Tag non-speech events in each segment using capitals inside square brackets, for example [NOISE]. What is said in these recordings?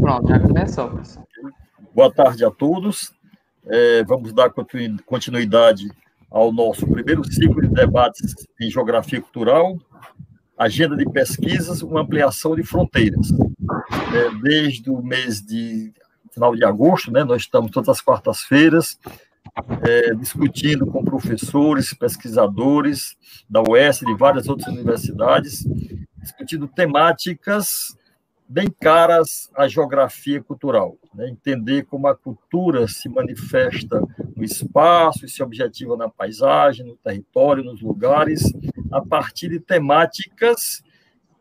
Pronto, já começou. Boa tarde a todos. É, vamos dar continuidade ao nosso primeiro ciclo de debates em geografia cultural, agenda de pesquisas, uma ampliação de fronteiras. É, desde o mês de final de agosto, né, nós estamos todas as quartas-feiras é, discutindo com professores, pesquisadores da UES, de várias outras universidades, discutindo temáticas bem caras à geografia cultural. Né? Entender como a cultura se manifesta no espaço e se objetiva na paisagem, no território, nos lugares, a partir de temáticas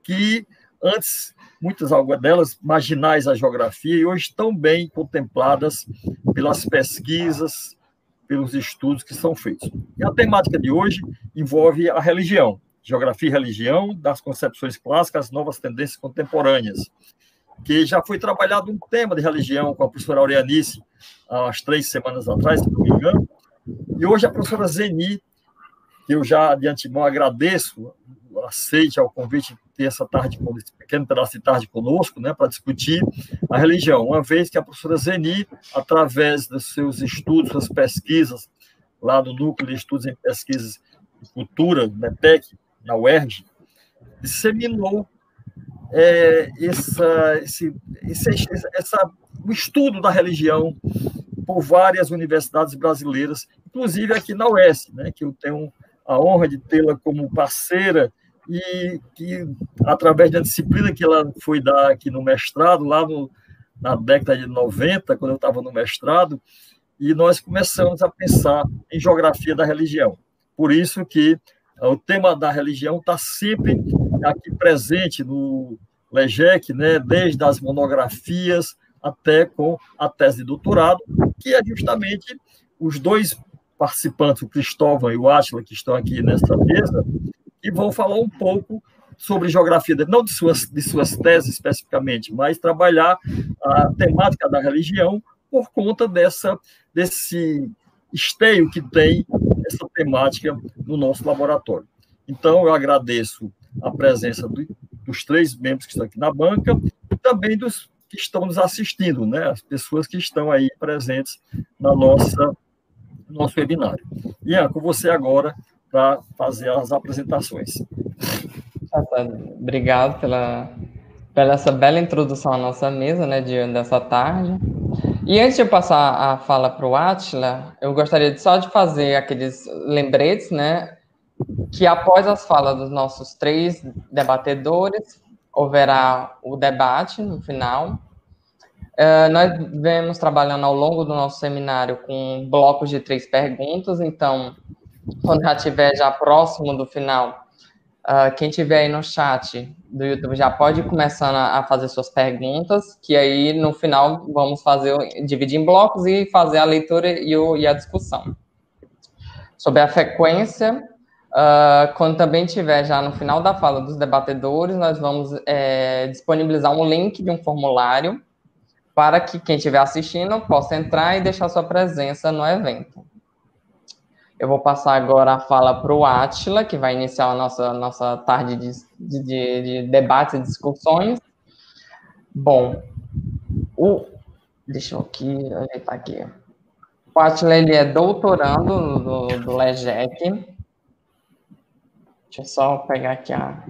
que antes, muitas delas marginais à geografia, e hoje estão bem contempladas pelas pesquisas, pelos estudos que são feitos. E a temática de hoje envolve a religião Geografia e Religião, das concepções clássicas, novas tendências contemporâneas, que já foi trabalhado um tema de religião com a professora Aureanice, há umas três semanas atrás, se não me engano, e hoje a professora Zeni, que eu já de antemão agradeço, aceite ao convite de ter essa tarde, esse pequeno pedaço de tarde conosco, né, para discutir a religião, uma vez que a professora Zeni, através dos seus estudos, suas pesquisas, lá no Núcleo de Estudos em Pesquisas e Cultura, NEPEC, na UERJ, disseminou é, essa, esse, esse, essa, o estudo da religião por várias universidades brasileiras, inclusive aqui na UES, né, que eu tenho a honra de tê-la como parceira e que, através da disciplina que ela foi dar aqui no mestrado, lá no, na década de 90, quando eu estava no mestrado, e nós começamos a pensar em geografia da religião. Por isso que o tema da religião está sempre aqui presente no LEGEC, né, desde as monografias até com a tese de doutorado, que é justamente os dois participantes, o Cristóvão e o Átila, que estão aqui nessa mesa, e vão falar um pouco sobre geografia, não de suas, de suas teses especificamente, mas trabalhar a temática da religião por conta dessa, desse esteio que tem essa temática no nosso laboratório. Então, eu agradeço a presença do, dos três membros que estão aqui na banca e também dos que estão nos assistindo, né? as pessoas que estão aí presentes na nossa nosso webinário. Ian, com você agora para fazer as apresentações. Obrigado pela, pela essa bela introdução à nossa mesa, né, de, dessa tarde. E antes de eu passar a fala para o Atila, eu gostaria só de fazer aqueles lembretes, né? Que após as falas dos nossos três debatedores, haverá o debate no final. Uh, nós vemos trabalhando ao longo do nosso seminário com blocos de três perguntas, então, quando já estiver já próximo do final, Uh, quem tiver aí no chat do YouTube já pode ir começando a, a, fazer suas perguntas, que aí no final vamos fazer, dividir em blocos e fazer a leitura e, o, e a discussão. Sobre a frequência, uh, quando também tiver já no final da fala dos debatedores, nós vamos é, disponibilizar um link de um formulário para que quem estiver assistindo possa entrar e deixar sua presença no evento. Eu vou passar agora a fala para o Átila, que vai iniciar a nossa, nossa tarde de, de, de debates e discussões. Bom, o, deixa eu aqui, ajeitar aqui. O Átila, ele é doutorando do, do LEGEC. Deixa eu só pegar aqui a...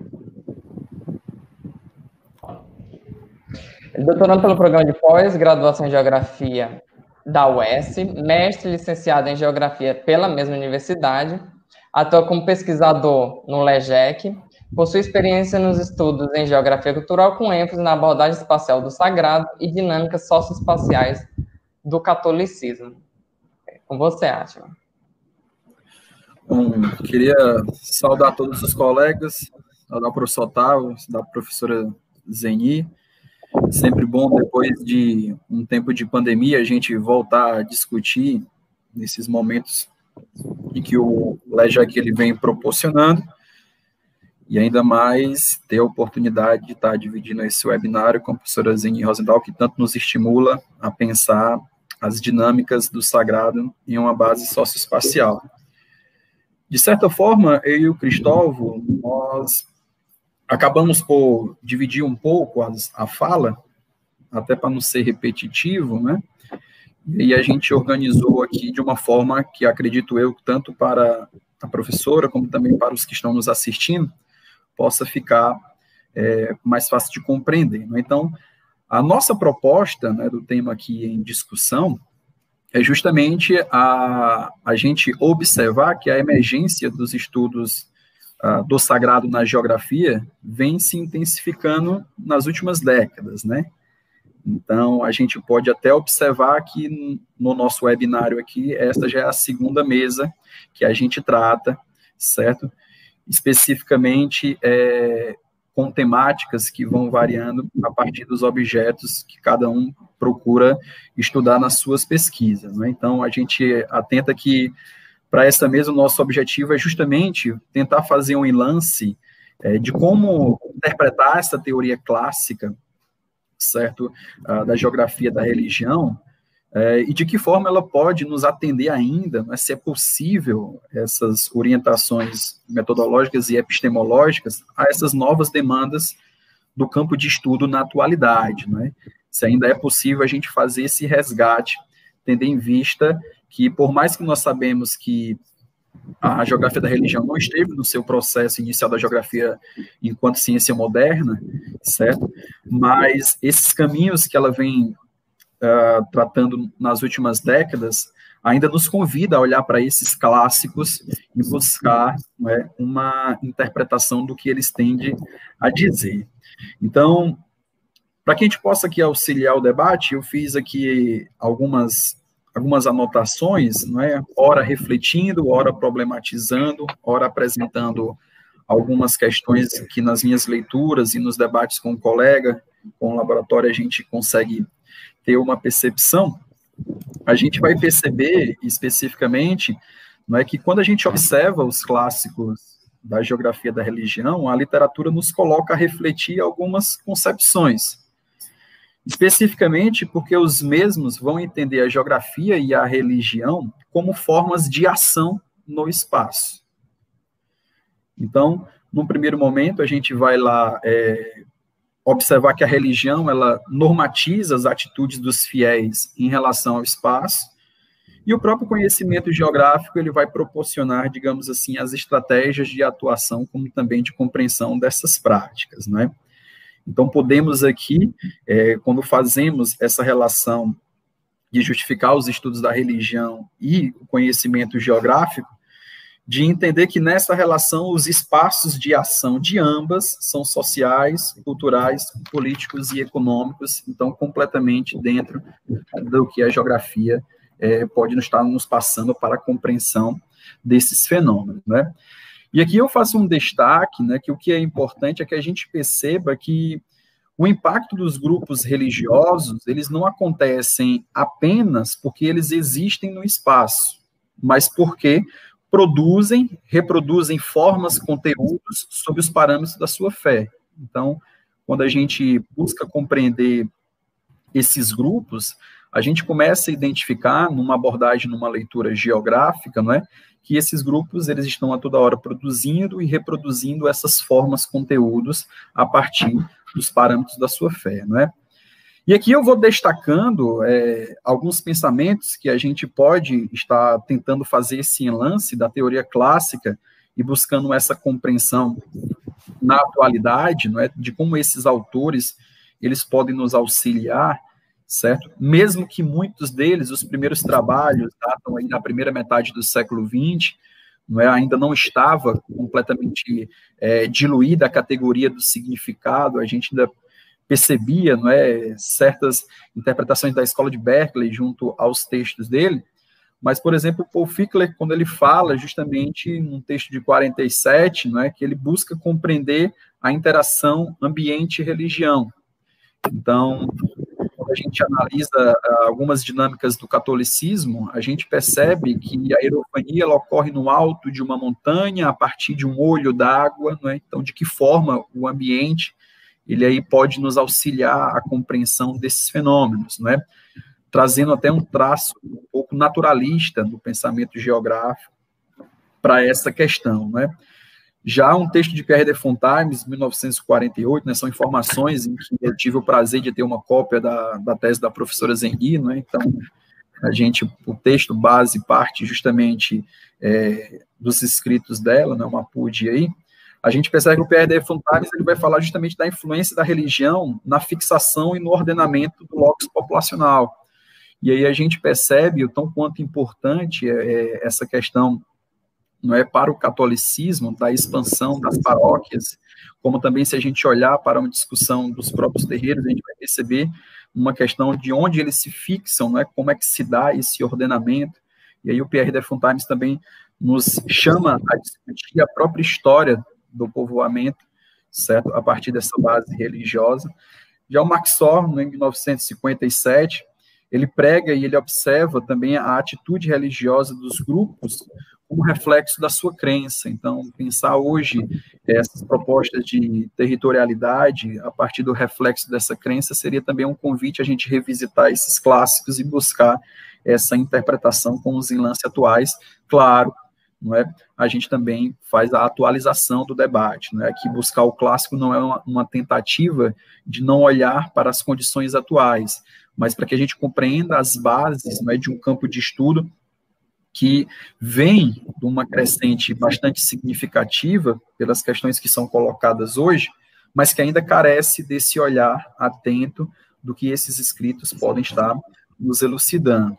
Doutorando pelo programa de pós-graduação em Geografia da UES, mestre licenciado em Geografia pela mesma universidade, atua como pesquisador no LEGEC, possui experiência nos estudos em Geografia Cultural com ênfase na abordagem espacial do sagrado e dinâmicas socioespaciais do catolicismo. Com você, Átila. Bom, queria saudar todos os colegas, saudar o professor Otávio, saudar a professora Zeni, Sempre bom, depois de um tempo de pandemia, a gente voltar a discutir nesses momentos em que o LEJAC ele vem proporcionando, e ainda mais ter a oportunidade de estar dividindo esse webinário com a professora Zine Rosendahl, que tanto nos estimula a pensar as dinâmicas do sagrado em uma base socioespacial. De certa forma, eu e o Cristóvão, nós acabamos por dividir um pouco a, a fala, até para não ser repetitivo, né? E a gente organizou aqui de uma forma que acredito eu, tanto para a professora como também para os que estão nos assistindo, possa ficar é, mais fácil de compreender. Né? Então, a nossa proposta né, do tema aqui em discussão é justamente a, a gente observar que a emergência dos estudos uh, do sagrado na geografia vem se intensificando nas últimas décadas, né? Então, a gente pode até observar que no nosso webinário aqui, esta já é a segunda mesa que a gente trata, certo? Especificamente é, com temáticas que vão variando a partir dos objetos que cada um procura estudar nas suas pesquisas. Né? Então, a gente atenta que, para essa mesa, o nosso objetivo é justamente tentar fazer um enlace é, de como interpretar essa teoria clássica certo, da geografia da religião, uh, e de que forma ela pode nos atender ainda, né, se é possível essas orientações metodológicas e epistemológicas a essas novas demandas do campo de estudo na atualidade, né? Se ainda é possível a gente fazer esse resgate, tendo em vista que, por mais que nós sabemos que a geografia da religião não esteve no seu processo inicial da geografia enquanto ciência moderna, certo? Mas esses caminhos que ela vem uh, tratando nas últimas décadas ainda nos convida a olhar para esses clássicos e buscar né, uma interpretação do que eles tendem a dizer. Então, para que a gente possa aqui auxiliar o debate, eu fiz aqui algumas algumas anotações, não é? Ora refletindo, ora problematizando, ora apresentando algumas questões que nas minhas leituras e nos debates com o colega, com o laboratório, a gente consegue ter uma percepção. A gente vai perceber especificamente, não é que quando a gente observa os clássicos da geografia da religião, a literatura nos coloca a refletir algumas concepções especificamente porque os mesmos vão entender a geografia e a religião como formas de ação no espaço. Então, num primeiro momento, a gente vai lá é, observar que a religião ela normatiza as atitudes dos fiéis em relação ao espaço, e o próprio conhecimento geográfico ele vai proporcionar, digamos assim, as estratégias de atuação, como também de compreensão dessas práticas, não é? Então, podemos aqui, é, quando fazemos essa relação de justificar os estudos da religião e o conhecimento geográfico, de entender que nessa relação os espaços de ação de ambas são sociais, culturais, políticos e econômicos, então completamente dentro do que a geografia é, pode nos estar nos passando para a compreensão desses fenômenos, né? E aqui eu faço um destaque, né, que o que é importante é que a gente perceba que o impacto dos grupos religiosos, eles não acontecem apenas porque eles existem no espaço, mas porque produzem, reproduzem formas, conteúdos sob os parâmetros da sua fé. Então, quando a gente busca compreender esses grupos, a gente começa a identificar numa abordagem, numa leitura geográfica, não é? Que esses grupos eles estão a toda hora produzindo e reproduzindo essas formas, conteúdos a partir dos parâmetros da sua fé, não é? E aqui eu vou destacando é, alguns pensamentos que a gente pode estar tentando fazer esse enlace da teoria clássica e buscando essa compreensão na atualidade, não é, de como esses autores eles podem nos auxiliar certo? Mesmo que muitos deles, os primeiros trabalhos, datam aí na primeira metade do século XX, não é, ainda não estava completamente é, diluída a categoria do significado, a gente ainda percebia, não é, certas interpretações da escola de Berkeley junto aos textos dele, mas, por exemplo, Paul Fickler, quando ele fala justamente num texto de 47, não é, que ele busca compreender a interação ambiente-religião. Então, quando a gente analisa uh, algumas dinâmicas do catolicismo, a gente percebe que a aerofania ela ocorre no alto de uma montanha, a partir de um olho d'água, é? então de que forma o ambiente ele aí pode nos auxiliar à compreensão desses fenômenos, não é? trazendo até um traço um pouco naturalista do pensamento geográfico para essa questão, não é? Já um texto de Pierre de Fontaines, 1948, né, são informações em que eu tive o prazer de ter uma cópia da, da tese da professora Zengui, né, então a gente, o texto base parte justamente é, dos escritos dela, né, uma PUD aí, a gente percebe que o Pierre de Fontaines ele vai falar justamente da influência da religião na fixação e no ordenamento do locus populacional. E aí a gente percebe o tão quanto importante é, é essa questão não é para o catolicismo da expansão das paróquias, como também se a gente olhar para uma discussão dos próprios terreiros, a gente vai perceber uma questão de onde eles se fixam, não é como é que se dá esse ordenamento. E aí o Pierre de Fontaines também nos chama a discutir a própria história do povoamento, certo? A partir dessa base religiosa. Já o Maxor, em 1957, ele prega e ele observa também a atitude religiosa dos grupos como reflexo da sua crença. Então, pensar hoje essas propostas de territorialidade a partir do reflexo dessa crença seria também um convite a gente revisitar esses clássicos e buscar essa interpretação com os enlaces atuais, claro, não é? A gente também faz a atualização do debate, não é? Que buscar o clássico não é uma, uma tentativa de não olhar para as condições atuais, mas para que a gente compreenda as bases, não é, de um campo de estudo que vem de uma crescente bastante significativa pelas questões que são colocadas hoje, mas que ainda carece desse olhar atento do que esses escritos podem estar nos elucidando,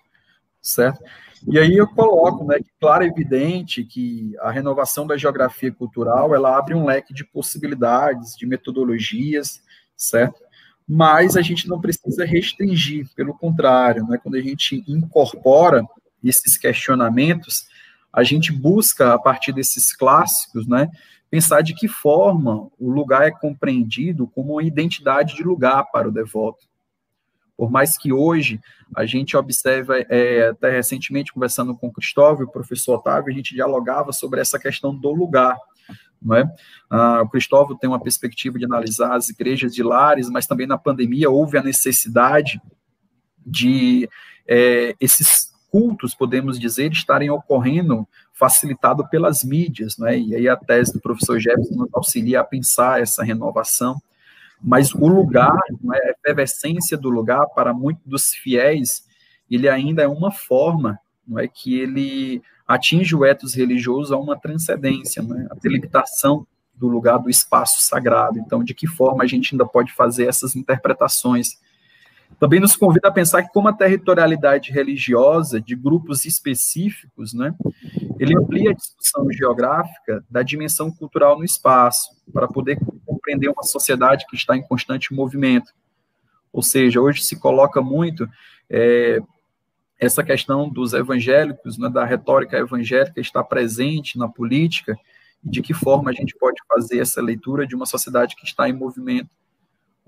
certo? E aí eu coloco, né, que claro e evidente que a renovação da geografia cultural, ela abre um leque de possibilidades, de metodologias, certo? Mas a gente não precisa restringir, pelo contrário, né, quando a gente incorpora esses questionamentos, a gente busca, a partir desses clássicos, né, pensar de que forma o lugar é compreendido como uma identidade de lugar para o devoto. Por mais que hoje a gente observa, é, até recentemente conversando com o Cristóvão, o professor Otávio, a gente dialogava sobre essa questão do lugar. Não é? Ah, o Cristóvão tem uma perspectiva de analisar as igrejas de lares, mas também na pandemia houve a necessidade de é, esses cultos, podemos dizer, estarem ocorrendo facilitado pelas mídias, né? E aí a tese do professor Jefferson nos auxilia a pensar essa renovação. Mas o lugar, né, a efervescência do lugar, para muitos dos fiéis, ele ainda é uma forma não é, que ele atinge o etos religioso a uma transcendência, né, a delimitação do lugar do espaço sagrado. Então, de que forma a gente ainda pode fazer essas interpretações? Também nos convida a pensar que como a territorialidade religiosa de grupos específicos, né, ele amplia a discussão geográfica da dimensão cultural no espaço, para poder compreender uma sociedade que está em constante movimento. Ou seja, hoje se coloca muito é, essa questão dos evangélicos, né, da retórica evangélica está presente na política, e de que forma a gente pode fazer essa leitura de uma sociedade que está em movimento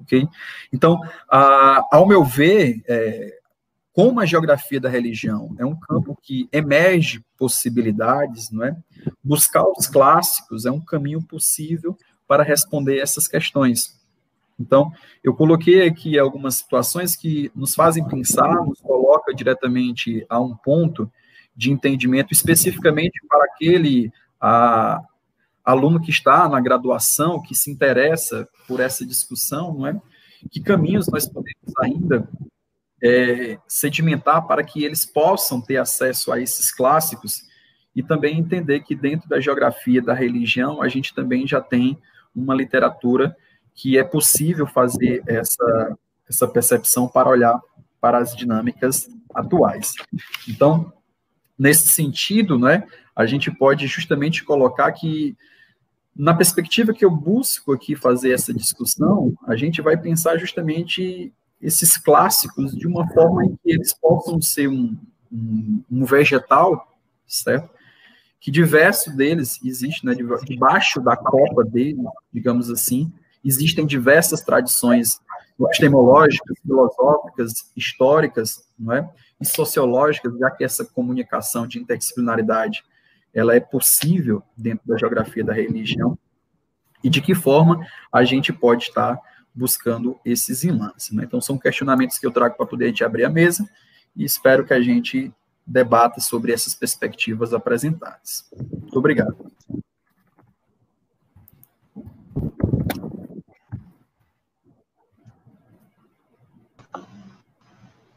ok? Então, a, ao meu ver, é, como a geografia da religião é um campo que emerge possibilidades, não é? Buscar os clássicos é um caminho possível para responder essas questões. Então, eu coloquei aqui algumas situações que nos fazem pensar, nos coloca diretamente a um ponto de entendimento especificamente para aquele a, aluno que está na graduação, que se interessa por essa discussão, não é? Que caminhos nós podemos ainda é, sedimentar para que eles possam ter acesso a esses clássicos e também entender que dentro da geografia da religião a gente também já tem uma literatura que é possível fazer essa, essa percepção para olhar para as dinâmicas atuais. Então, nesse sentido, né, a gente pode justamente colocar que na perspectiva que eu busco aqui fazer essa discussão, a gente vai pensar justamente esses clássicos de uma forma em que eles possam ser um, um, um vegetal, certo? Que diversos deles existe, né, debaixo da copa dele, digamos assim, existem diversas tradições epistemológicas, filosóficas, históricas, não é? E sociológicas, já que essa comunicação de interdisciplinaridade ela é possível dentro da geografia da religião e de que forma a gente pode estar buscando esses imãs. Né? Então, são questionamentos que eu trago para poder a gente abrir a mesa e espero que a gente debata sobre essas perspectivas apresentadas. Muito obrigado.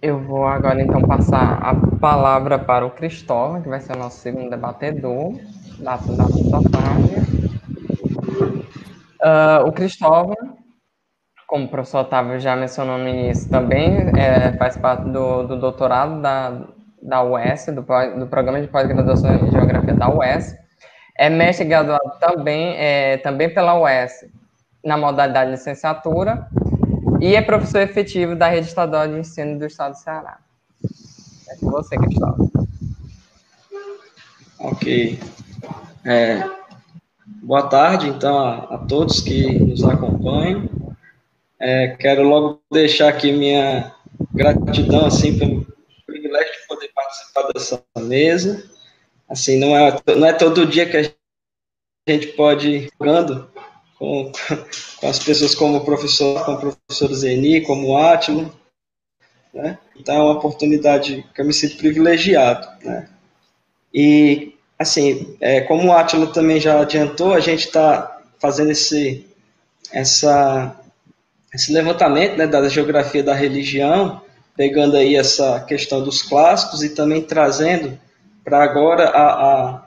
Eu vou agora então passar a palavra para o Cristóvão, que vai ser o nosso segundo debatedor da, da, da tarde. Uh, o Cristóvão, como o professor Otávio já mencionou no início, também é, faz parte do, do doutorado da, da UES, do, do Programa de Pós-Graduação em Geografia da UES. É mestre graduado também, é, também pela UES, na modalidade de licenciatura, e é professor efetivo da Rede Estadual de Ensino do Estado do Ceará. É com você, Cristóvão. Ok. É, boa tarde, então, a, a, todos que nos acompanham. É, quero logo deixar aqui minha gratidão, assim, pelo privilégio de poder participar dessa mesa. Assim, não é, não é todo dia que a gente pode jogando com, [LAUGHS] com as pessoas como o professor, como o professor Zeni, como o Átilo, né? Então é uma oportunidade que eu me sinto privilegiado, né? E, assim, é, como o Átilo também já adiantou, a gente está fazendo esse, essa, esse levantamento né, da geografia da religião, pegando aí essa questão dos clássicos e também trazendo para agora a, a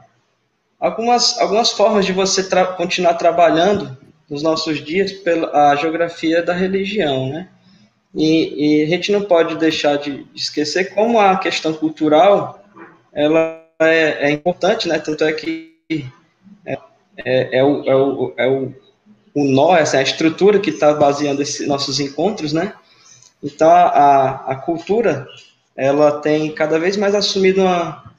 algumas, algumas formas de você tra continuar trabalhando nos nossos dias pela a geografia da religião, né? E, e, a gente não pode deixar de, esquecer como a questão cultural ela é, é importante, né? Tanto é que é, é, é o, é, o, é o, o nó, essa é a estrutura que está baseando esses nossos encontros, né? Então a, a cultura ela tem cada vez mais assumido uma,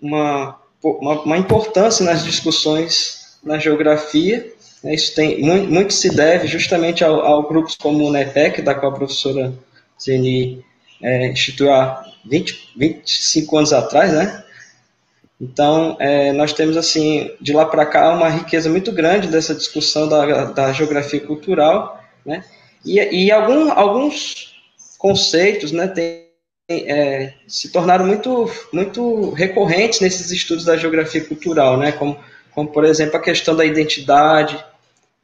uma uma, uma importância nas discussões na geografia. Isso tem muito, muito, se deve justamente ao, ao grupos como o NEPEC, da qual a professora Zeni é, instituiu há 20, 25 anos atrás, né? Então, é, nós temos, assim, de lá para cá, uma riqueza muito grande dessa discussão da, da geografia cultural, né? E, e algum, alguns conceitos, né, tem, é, se tornaram muito, muito recorrentes nesses estudos da geografia cultural, né? como, como por exemplo, a questão da identidade.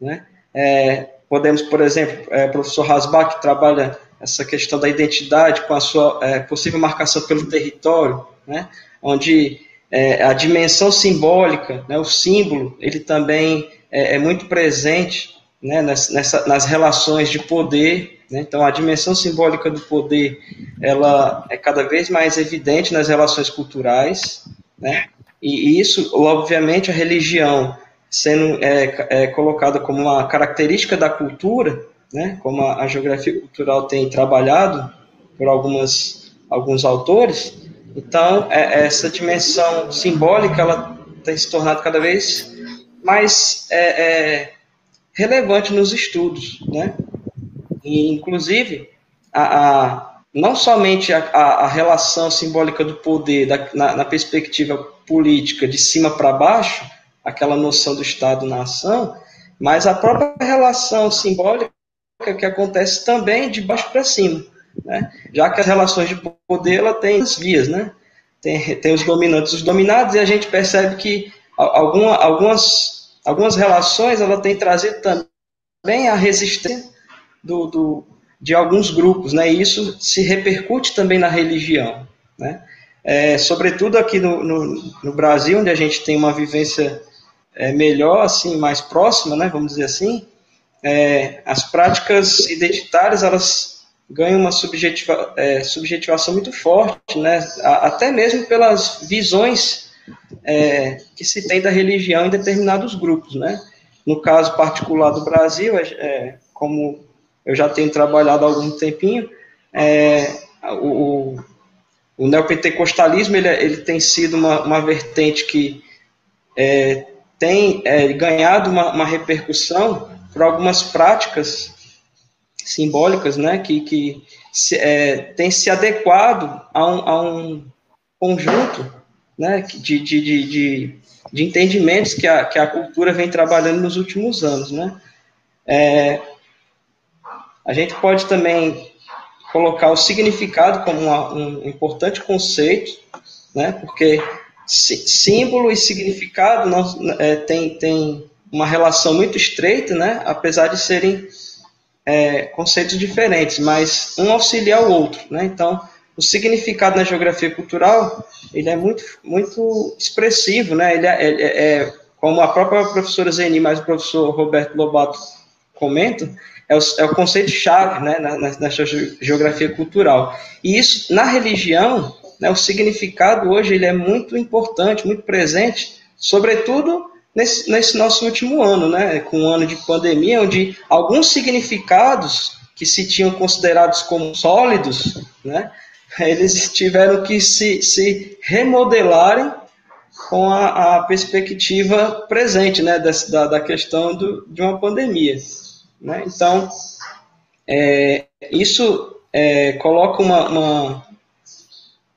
Né? É, podemos, por exemplo, é, o professor Hasbach trabalha essa questão da identidade com a sua é, possível marcação pelo território, né? onde é, a dimensão simbólica, né, o símbolo, ele também é, é muito presente né, nessa, nas relações de poder né? Então, a dimensão simbólica do poder ela é cada vez mais evidente nas relações culturais, né? e isso, obviamente, a religião sendo é, é, colocada como uma característica da cultura, né? como a, a geografia cultural tem trabalhado por algumas, alguns autores, então é, essa dimensão simbólica ela tem se tornado cada vez mais é, é relevante nos estudos, né? E, inclusive, a, a, não somente a, a, relação simbólica do poder da, na, na, perspectiva política de cima para baixo, aquela noção do Estado-nação, mas a própria relação simbólica que acontece também de baixo para cima. Né? Já que as relações de poder ela tem as vias, né? tem, tem os dominantes os dominados, e a gente percebe que alguma, algumas, algumas relações ela tem trazido também a resistência do, do, de alguns grupos, né? E isso se repercute também na religião, né? É, sobretudo aqui no, no, no, Brasil, onde a gente tem uma vivência é, melhor, assim, mais próxima, né? Vamos dizer assim, é, as práticas identitárias elas ganham uma subjetiva, é, subjetivação muito forte, né? até mesmo pelas visões é, que se tem da religião em determinados grupos, né? No caso particular do Brasil, é, é como eu já tenho trabalhado há algum tempinho, é, o, o neopentecostalismo ele, ele tem sido uma, uma vertente que é, tem é, ganhado uma, uma, repercussão por algumas práticas simbólicas, né, que, que se, é, tem se adequado a um, a um conjunto né, de, de, de, de, entendimentos que a, que a cultura vem trabalhando nos últimos anos. Né. É, a gente pode também colocar o significado como uma, um importante conceito, né? Porque símbolo e significado não, é, tem, tem uma relação muito estreita, né? Apesar de serem é, conceitos diferentes, mas um auxilia o outro, né? Então, o significado na geografia cultural ele é muito, muito expressivo, né? Ele é, é, é como a própria professora Zeni, mas o professor Roberto Lobato comentam, é o, é o conceito-chave né, na, na, geografia cultural. E isso, na religião, né, o significado hoje ele é muito importante, muito presente, sobretudo nesse, nesse nosso último ano, né, com um ano de pandemia, onde alguns significados que se tinham considerados como sólidos, né, [LAUGHS] eles tiveram que se, se remodelarem com a, a perspectiva presente, né, da, da questão do, de uma pandemia. Né? Então, é, isso é, coloca uma, uma,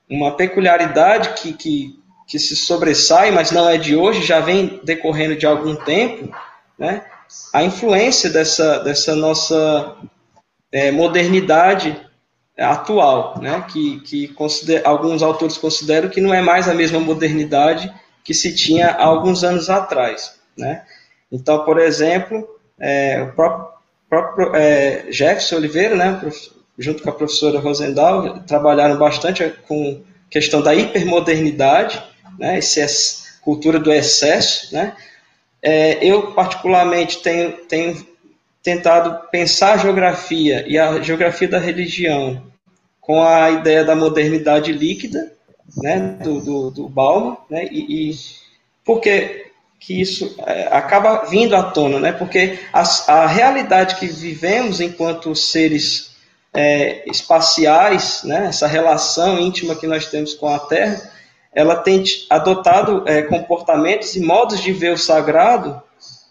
uma peculiaridade que, que, que, se sobressai, mas não é de hoje, já vem decorrendo de algum tempo, né? a influência dessa, dessa nossa é, modernidade atual, né? que, que considera, alguns autores consideram que não é mais a mesma modernidade que se tinha há alguns anos atrás. Né? Então, por exemplo, é, o próprio, próprio é, Jefferson Oliveira, né, junto com a professora Rosendal, trabalharam bastante com questão da hipermodernidade, né, essa cultura do excesso. Né? É, eu, particularmente, tenho, tenho tentado pensar a geografia e a geografia da religião com a ideia da modernidade líquida, né, do, do, do né, e, e por que, que isso é, acaba vindo à tona, né, porque a, a realidade que vivemos enquanto seres é, espaciais, né, essa relação íntima que nós temos com a Terra, ela tem adotado é, comportamentos e modos de ver o sagrado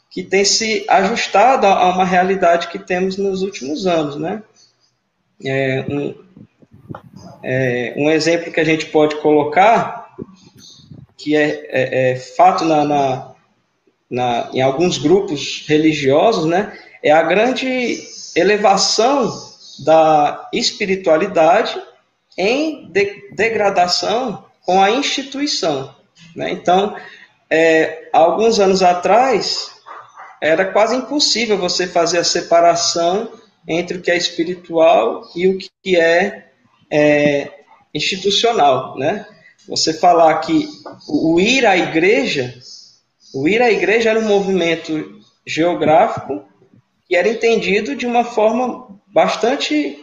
que tem se ajustado a, uma realidade que temos nos últimos anos, né? É, um, é, um exemplo que a gente pode colocar, que é, é, é fato na, na, na, em alguns grupos religiosos, né, é a grande elevação da espiritualidade em de, degradação com a instituição. Né? Então, é, alguns anos atrás, era quase impossível você fazer a separação entre o que é espiritual e o que é é, institucional, né? Você falar que o ir à igreja, o ir à igreja era um movimento geográfico que era entendido de uma forma bastante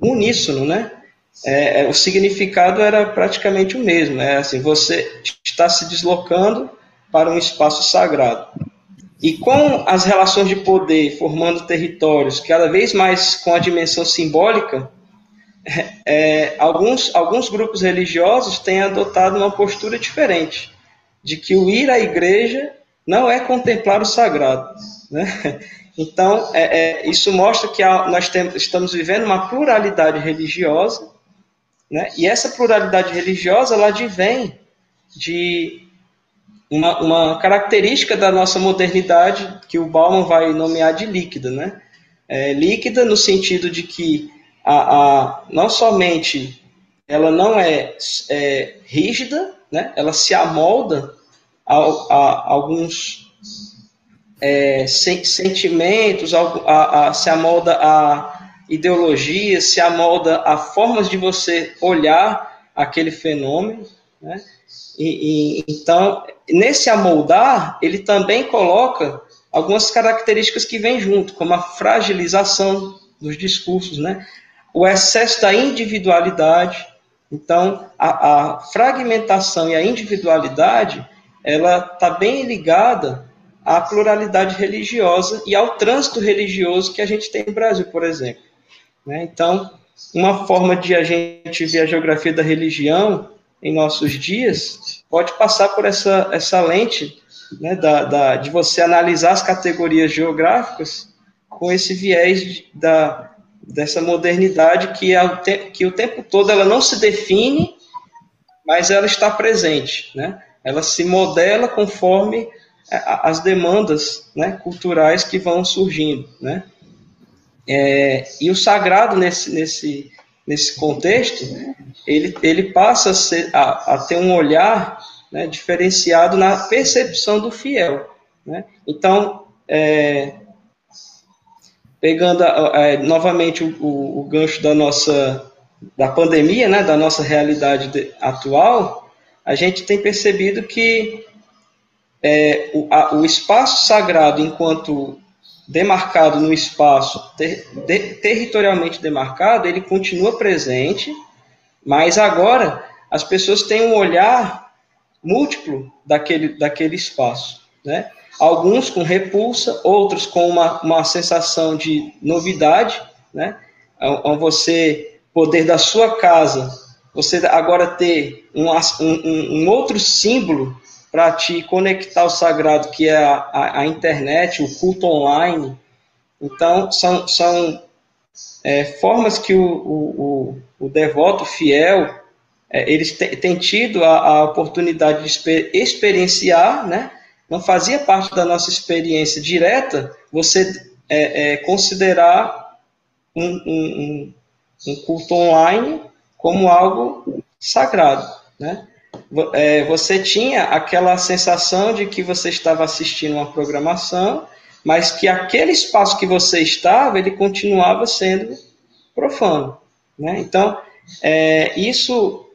uníssono, né? É, é o significado era praticamente o mesmo, é assim, você está se deslocando para um espaço sagrado. E com as relações de poder formando territórios cada vez mais com a dimensão simbólica, [LAUGHS] é, alguns, alguns grupos religiosos têm adotado uma postura diferente, de que o ir à igreja não é contemplar o sagrado. Né? Então, é, é, isso mostra que nós temos, estamos vivendo uma pluralidade religiosa, né? e essa pluralidade religiosa ela advém de uma, uma característica da nossa modernidade que o Bauman vai nomear de líquida. Né? É, líquida no sentido de que a, a, não somente ela não é, é rígida, né? ela se amolda a, a alguns é, sentimentos, a, a, se amolda a ideologias, se amolda a formas de você olhar aquele fenômeno. Né? E, e, então, nesse amoldar, ele também coloca algumas características que vêm junto, como a fragilização dos discursos, né? o excesso da individualidade. Então, a, a fragmentação e a individualidade, ela está bem ligada à pluralidade religiosa e ao trânsito religioso que a gente tem no Brasil, por exemplo. Né? Então, uma forma de a gente ver a geografia da religião em nossos dias pode passar por essa, essa lente né, da, da, de você analisar as categorias geográficas com esse viés da, dessa modernidade que, é, que o tempo todo ela não se define, mas ela está presente, né? Ela se modela conforme as demandas né, culturais que vão surgindo, né? É, e o sagrado nesse, nesse, nesse contexto, ele, ele passa a, ser, a, a ter um olhar né, diferenciado na percepção do fiel. Né? Então, é, pegando é, novamente o, o, o, gancho da nossa, da pandemia, né, da nossa realidade de, atual, a gente tem percebido que é, o, a, o, espaço sagrado, enquanto demarcado no espaço ter, de, territorialmente demarcado, ele continua presente, mas agora as pessoas têm um olhar múltiplo daquele, daquele espaço, né? Alguns com repulsa, outros com uma, uma sensação de novidade, né? Ao, você poder da sua casa, você agora ter um, um, um outro símbolo para te conectar ao sagrado, que é a, a, a, internet, o culto online. Então, são, são é, formas que o, o, o, o devoto fiel, é, eles têm tido a, a oportunidade de exper experienciar, né? não fazia parte da nossa experiência direta você é, é, considerar um, um, um, culto online como algo sagrado, né? É, você tinha aquela sensação de que você estava assistindo uma programação, mas que aquele espaço que você estava, ele continuava sendo profano, né? Então, é, isso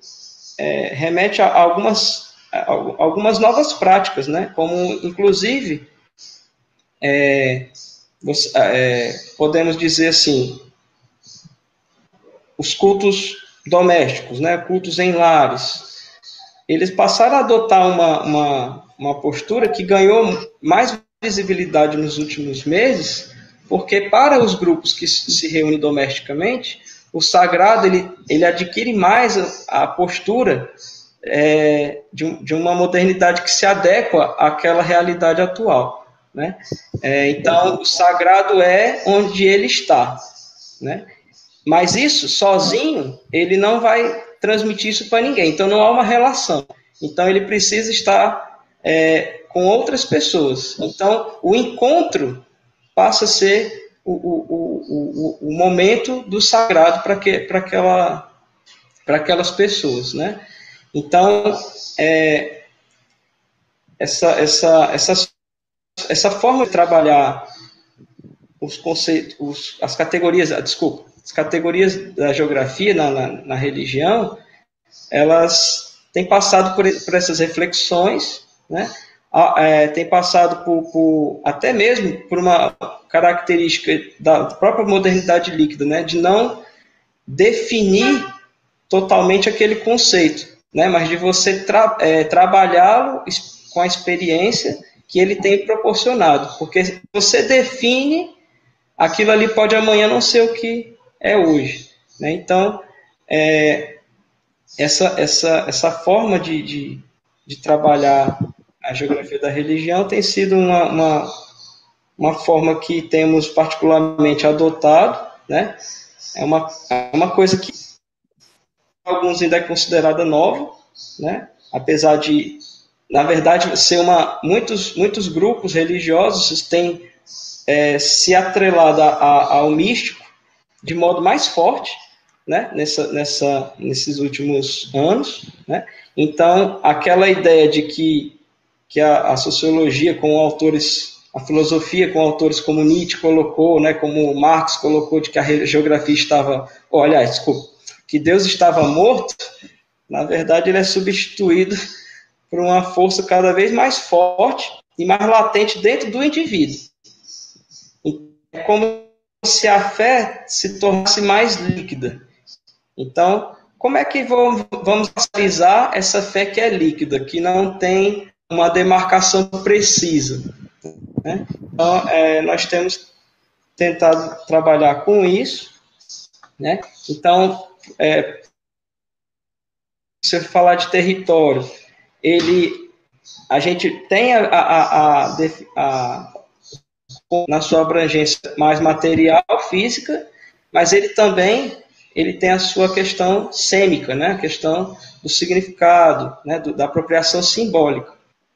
é, remete a algumas algumas novas práticas, né? Como, inclusive, é, você, é, podemos dizer assim, os cultos domésticos, né? Cultos em lares, eles passaram a adotar uma, uma, uma postura que ganhou mais visibilidade nos últimos meses, porque para os grupos que se reúnem domesticamente, o sagrado ele, ele adquire mais a, a postura é, de, de, uma modernidade que se adequa àquela realidade atual. Né? É, então, o sagrado é onde ele está. Né? Mas isso, sozinho, ele não vai transmitir isso para ninguém. Então, não há uma relação. Então, ele precisa estar é, com outras pessoas. Então, o encontro passa a ser o, o, o, o, momento do sagrado para que, aquela, aquelas pessoas. Né? Então, é, essa, essa, essa, essa forma de trabalhar os conceitos, as categorias, ah, desculpa, as categorias da geografia na, na, na religião, elas têm passado por, por essas reflexões, né? É, tem passado por, por, até mesmo por uma característica da própria modernidade líquida, né? De não definir totalmente aquele conceito, né? mas de você tra é, trabalhá-lo com a experiência que ele tem proporcionado. Porque você define, aquilo ali pode amanhã não ser o que é hoje. Né? Então, é, essa, essa, essa forma de, de, de, trabalhar a geografia da religião tem sido uma, uma, uma forma que temos particularmente adotado, né? É uma, é uma coisa que alguns ainda é considerada nova, né? apesar de, na verdade, ser uma. Muitos, muitos grupos religiosos têm é, se atrelado a, ao místico de modo mais forte né? nessa, nessa, nesses últimos anos. Né? Então, aquela ideia de que, que a, a sociologia, com autores a filosofia com autores como Nietzsche colocou, né, como Marx colocou, de que a geografia estava, oh, aliás, desculpa, que Deus estava morto, na verdade ele é substituído por uma força cada vez mais forte e mais latente dentro do indivíduo. É como se a fé se tornasse mais líquida. Então, como é que vamos, analisar essa fé que é líquida, que não tem uma demarcação precisa? Né? Então, é, nós temos tentado trabalhar com isso. Né? Então, é, você falar de território, ele, a gente tem a, a, a, a, na sua abrangência mais material, física, mas ele também ele tem a sua questão sêmica, né? a questão do significado, né? Do, da apropriação simbólica.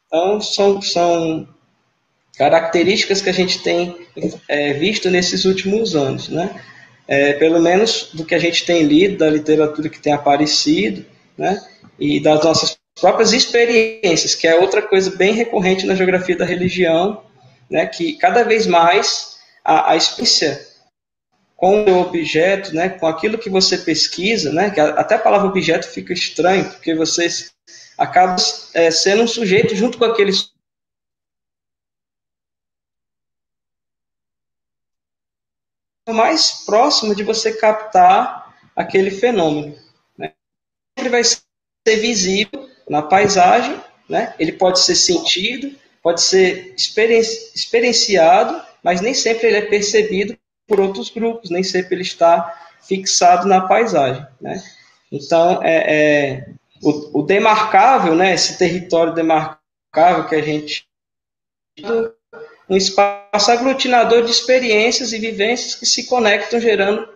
Então, são, são características que a gente tem é, visto nesses últimos anos. Né? é, pelo menos do que a gente tem lido, da literatura que tem aparecido, né, e das nossas próprias experiências, que é outra coisa bem recorrente na geografia da religião, né, que cada vez mais a, a experiência com o objeto, né, com aquilo que você pesquisa, né, que até a palavra objeto fica estranho, porque você acaba é, sendo um sujeito junto com aquele mais próximo de você captar aquele fenômeno. Né? Sempre vai ser visível na paisagem, né? ele pode ser sentido, pode ser experienci experienciado, mas nem sempre ele é percebido por outros grupos, nem sempre ele está fixado na paisagem. Né? Então, é, é o, o, demarcável, né, esse território demarcável que a gente um espaço aglutinador de experiências e vivências que se conectam, gerando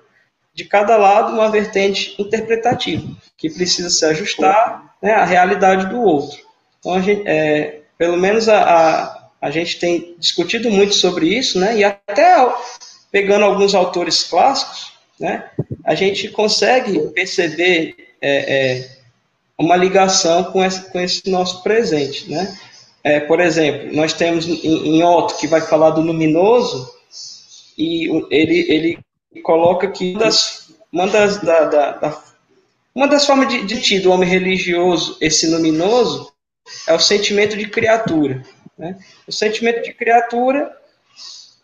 de cada lado uma vertente interpretativa, que precisa se ajustar né, à realidade do outro. Então, a gente, é, pelo menos a, a, a, gente tem discutido muito sobre isso, né, e até pegando alguns autores clássicos, né, a gente consegue perceber é, é, uma ligação com esse, com esse nosso presente. Né? É, por exemplo, nós temos em, em Otto, que vai falar do luminoso, e ele, ele coloca que uma das, uma das, da, da, da, uma das formas de, de ter do homem religioso, esse luminoso, é o sentimento de criatura. Né? O sentimento de criatura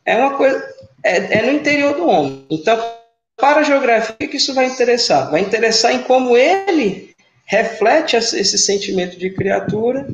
é uma coisa, é, é no interior do homem. Então, para a geografia, o que isso vai interessar? Vai interessar em como ele reflete esse sentimento de criatura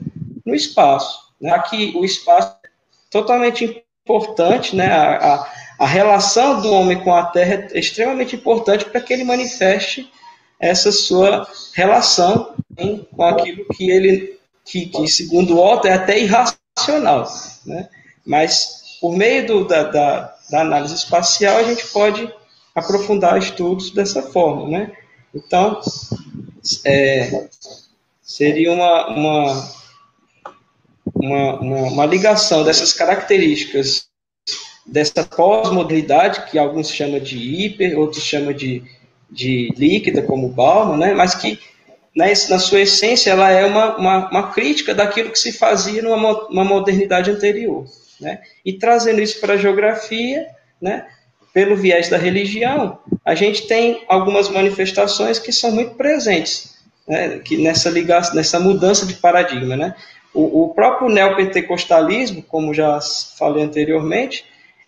no espaço. Né? Aqui o espaço é totalmente importante, né? A, a, a, relação do homem com a Terra é extremamente importante para que ele manifeste essa sua relação hein, com aquilo que ele, que, que segundo Otto, é até irracional. Né? Mas por meio do, da, da, da análise espacial a gente pode aprofundar estudos dessa forma, né? Então, é, seria uma, uma uma, uma, ligação dessas características dessa pós-modernidade, que alguns chamam de hiper, outros chamam de, de líquida, como Bauman, né? mas que né, na sua essência ela é uma, uma, uma, crítica daquilo que se fazia numa uma modernidade anterior. Né? E trazendo isso para a geografia, né, pelo viés da religião, a gente tem algumas manifestações que são muito presentes né, que nessa ligação, nessa mudança de paradigma. Né? O, o próprio neopentecostalismo, como já falei anteriormente,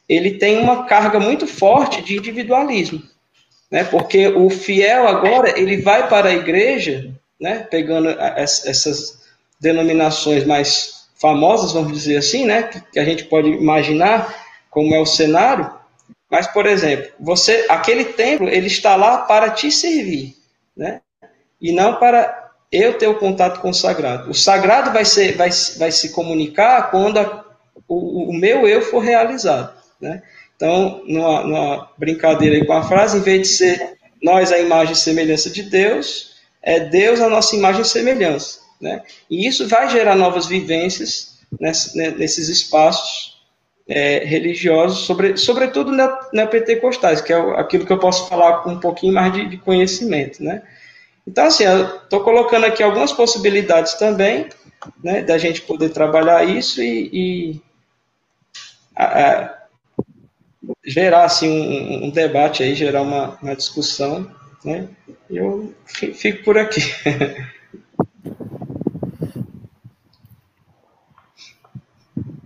ele tem uma carga muito forte de individualismo, né? Porque o fiel agora ele vai para a igreja, né? Pegando essas denominações mais famosas, vamos dizer assim, né? Que a gente pode imaginar como é o cenário. Mas, por exemplo, você, aquele templo, ele está lá para te servir, né? E não para eu ter o contato com o sagrado. O sagrado vai, ser, vai, vai se comunicar quando a, o, o, meu eu for realizado. Né? Então, numa, numa brincadeira com a frase, em vez de ser nós a imagem e semelhança de Deus, é Deus a nossa imagem e semelhança. Né? E isso vai gerar novas vivências né, nesses espaços é, religiosos, sobre, sobretudo na, na pentecostais, que é aquilo que eu posso falar com um pouquinho mais de, de conhecimento. Né? Então, assim, estou colocando aqui algumas possibilidades também, né, da gente poder trabalhar isso e, e a, a, gerar, assim, um, um, debate aí, gerar uma, uma discussão, né, eu fico por aqui. [LAUGHS]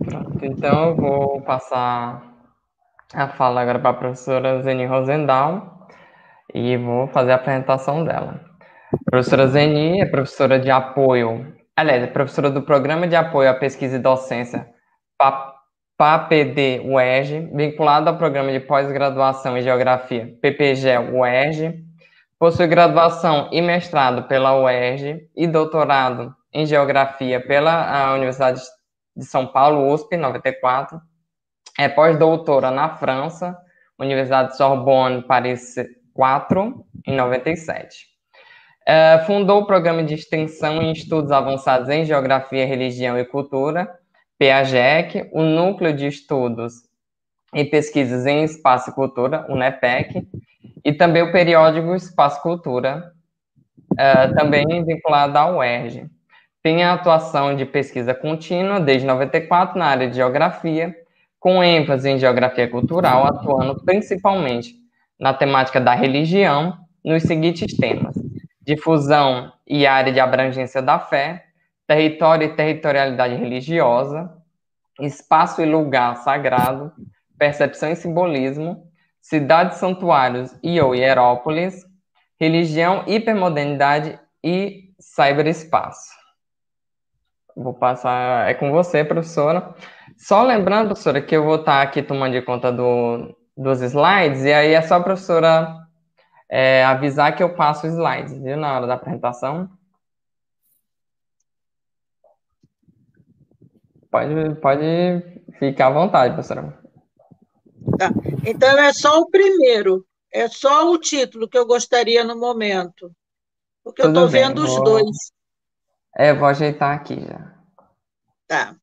Pronto, então eu vou passar a fala agora para a professora Zeni Rosendal e vou fazer a apresentação dela. A professora Zeni é professora de apoio, aliás, é professora do Programa de Apoio à Pesquisa e Docência UERJ, vinculada ao Programa de Pós-Graduação em Geografia PPG UERJ, possui graduação e mestrado pela UERJ e doutorado em Geografia pela Universidade de São Paulo, USP, 94. É pós-doutora na França, Universidade Sorbonne, Paris 4, em 97. Uh, fundou o Programa de Extensão em Estudos Avançados em Geografia, Religião e Cultura, PAGEC, o Núcleo de Estudos e Pesquisas em Espaço e Cultura, o NEPEC, e também o periódico Espaço Cultura, uh, também vinculado à UERJ. Tem a atuação de pesquisa contínua desde 94 na área de Geografia, com ênfase em Geografia Cultural, atuando principalmente na temática da religião, nos seguintes temas: difusão e área de abrangência da fé, território e territorialidade religiosa, espaço e lugar sagrado, percepção e simbolismo, cidades santuários e ou hierópolis, religião, hipermodernidade e cyberespaço. Vou passar, é com você, professora. Só lembrando, professora, que eu vou estar aqui tomando de conta do, dos slides, e aí é só a professora é, avisar que eu passo os slides, viu, na hora da apresentação. Pode, pode ficar à vontade, professora. Tá. Então, é só o primeiro, é só o título que eu gostaria no momento, porque Tudo eu estou vendo os dois. É, vou ajeitar aqui já. Tá.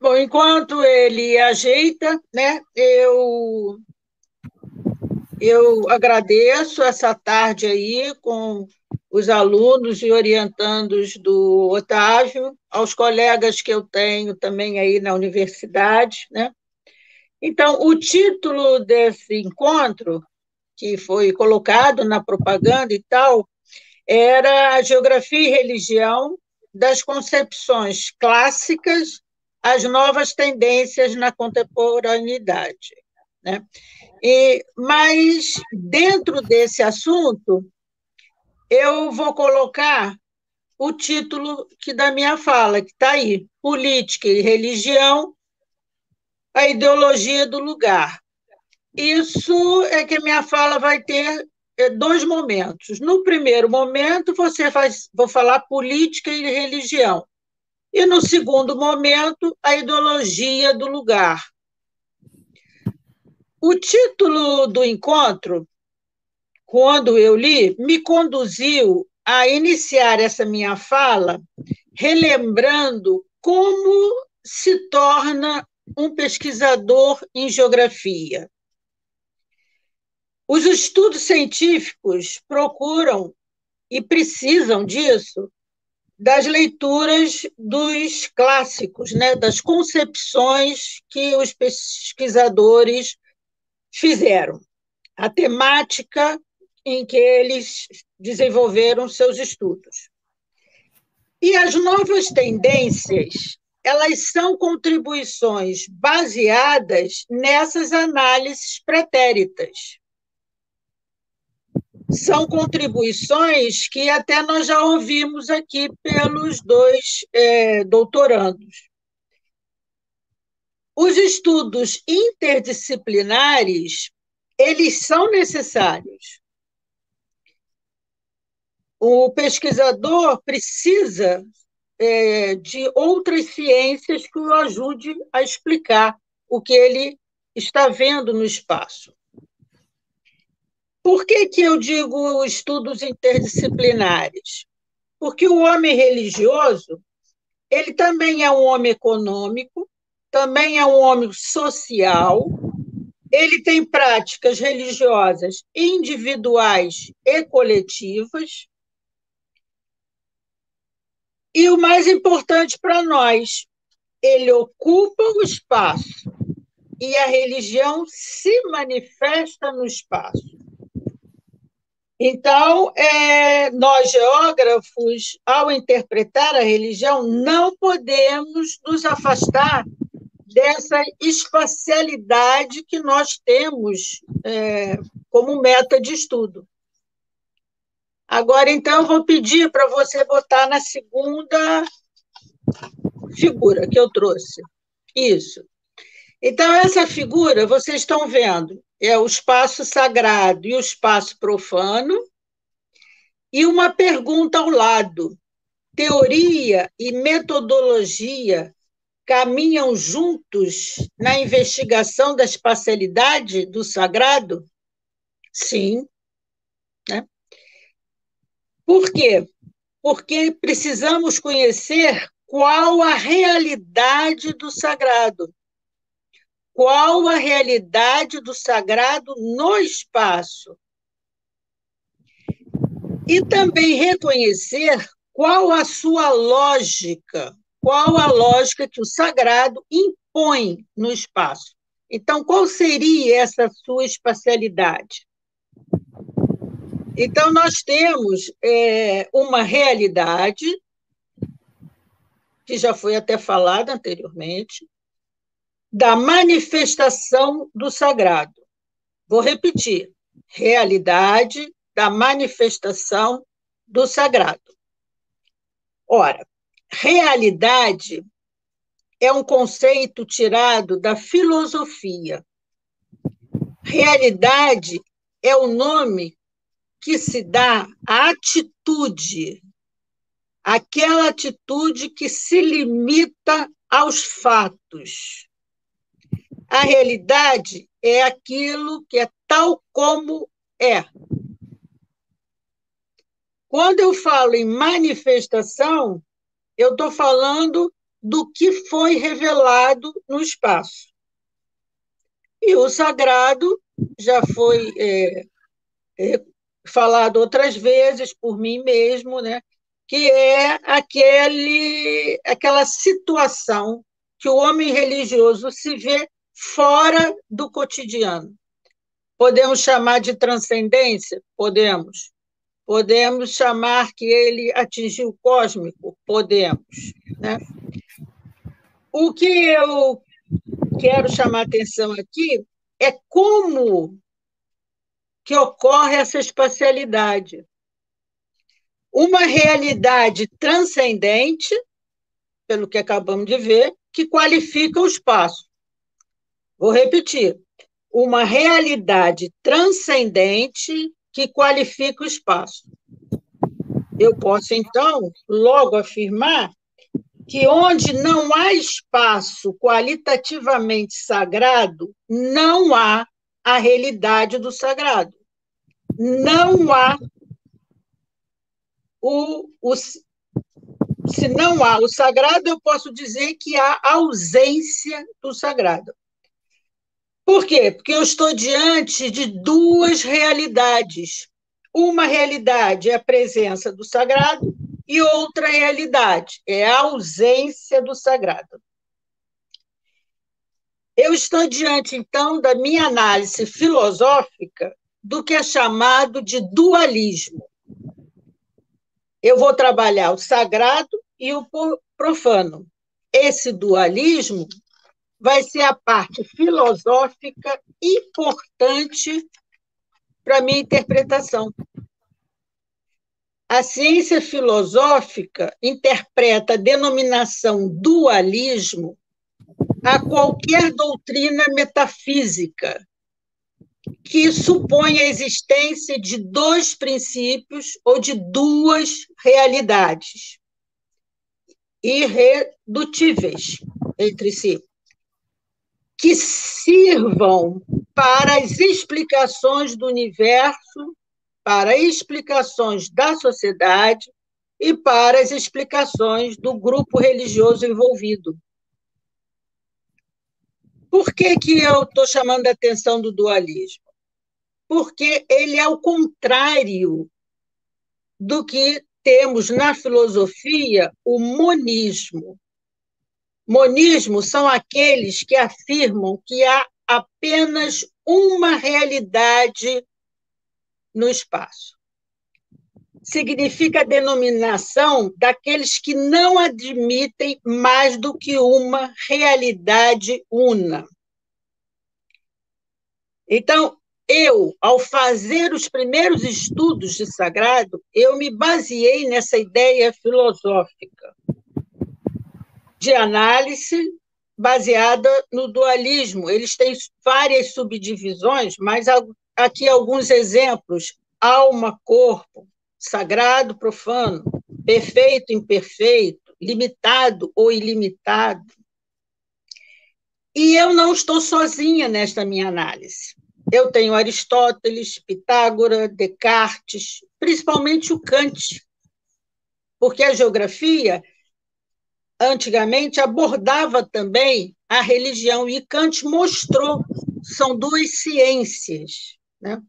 Bom, enquanto ele ajeita, né, eu eu agradeço essa tarde aí com os alunos e orientandos do Otávio, aos colegas que eu tenho também aí na universidade, né? Então, o título desse encontro, que foi colocado na propaganda e tal, era a Geografia e Religião das concepções clássicas às novas tendências na contemporaneidade. Né? E, mas, dentro desse assunto, eu vou colocar o título que da minha fala, que está aí: Política e Religião a ideologia do lugar. Isso é que a minha fala vai ter é, dois momentos. No primeiro momento, você faz, vou falar política e religião. E no segundo momento, a ideologia do lugar. O título do encontro, quando eu li, me conduziu a iniciar essa minha fala relembrando como se torna um pesquisador em geografia. Os estudos científicos procuram e precisam disso das leituras dos clássicos, né, das concepções que os pesquisadores fizeram, a temática em que eles desenvolveram seus estudos. E as novas tendências elas são contribuições baseadas nessas análises pretéritas. São contribuições que até nós já ouvimos aqui pelos dois é, doutorandos. Os estudos interdisciplinares, eles são necessários. O pesquisador precisa é, de outras ciências que o ajude a explicar o que ele está vendo no espaço. Por que, que eu digo estudos interdisciplinares? Porque o homem religioso ele também é um homem econômico, também é um homem social, ele tem práticas religiosas individuais e coletivas, e o mais importante para nós, ele ocupa o espaço e a religião se manifesta no espaço. Então, é, nós geógrafos, ao interpretar a religião, não podemos nos afastar dessa espacialidade que nós temos é, como meta de estudo. Agora, então, eu vou pedir para você botar na segunda figura que eu trouxe. Isso. Então, essa figura, vocês estão vendo, é o espaço sagrado e o espaço profano, e uma pergunta ao lado: teoria e metodologia caminham juntos na investigação da espacialidade do sagrado? Sim. Né? Por quê? Porque precisamos conhecer qual a realidade do sagrado. Qual a realidade do sagrado no espaço. E também reconhecer qual a sua lógica qual a lógica que o sagrado impõe no espaço. Então, qual seria essa sua espacialidade? Então, nós temos é, uma realidade, que já foi até falada anteriormente, da manifestação do sagrado. Vou repetir: realidade da manifestação do sagrado. Ora, realidade é um conceito tirado da filosofia. Realidade é o nome que se dá à atitude, aquela atitude que se limita aos fatos. A realidade é aquilo que é tal como é. Quando eu falo em manifestação, eu estou falando do que foi revelado no espaço. E o sagrado já foi é, é, falado outras vezes por mim mesmo, né? que é aquele, aquela situação que o homem religioso se vê fora do cotidiano. Podemos chamar de transcendência? Podemos. Podemos chamar que ele atingiu o cósmico? Podemos. Né? O que eu quero chamar atenção aqui é como que ocorre essa espacialidade. Uma realidade transcendente, pelo que acabamos de ver, que qualifica o espaço. Vou repetir. Uma realidade transcendente que qualifica o espaço. Eu posso, então, logo afirmar que onde não há espaço qualitativamente sagrado, não há a realidade do sagrado. Não há o, o se não há o sagrado, eu posso dizer que há ausência do sagrado. Por quê? Porque eu estou diante de duas realidades. Uma realidade é a presença do sagrado e outra realidade é a ausência do sagrado. Eu estou diante, então, da minha análise filosófica do que é chamado de dualismo. Eu vou trabalhar o sagrado e o profano. Esse dualismo vai ser a parte filosófica importante para minha interpretação. A ciência filosófica interpreta a denominação dualismo a qualquer doutrina metafísica que supõe a existência de dois princípios ou de duas realidades irredutíveis entre si que sirvam para as explicações do universo, para explicações da sociedade e para as explicações do grupo religioso envolvido. Por que, que eu estou chamando a atenção do dualismo? Porque ele é o contrário do que temos na filosofia o monismo. Monismo são aqueles que afirmam que há apenas uma realidade no espaço. Significa a denominação daqueles que não admitem mais do que uma realidade una. Então, eu, ao fazer os primeiros estudos de sagrado, eu me baseei nessa ideia filosófica de análise baseada no dualismo. Eles têm várias subdivisões, mas aqui alguns exemplos: alma, corpo, sagrado, profano, perfeito, imperfeito, limitado ou ilimitado. E eu não estou sozinha nesta minha análise. Eu tenho Aristóteles, Pitágoras, Descartes, principalmente o Kant, porque a geografia antigamente abordava também a religião, e Kant mostrou, são duas ciências. Né?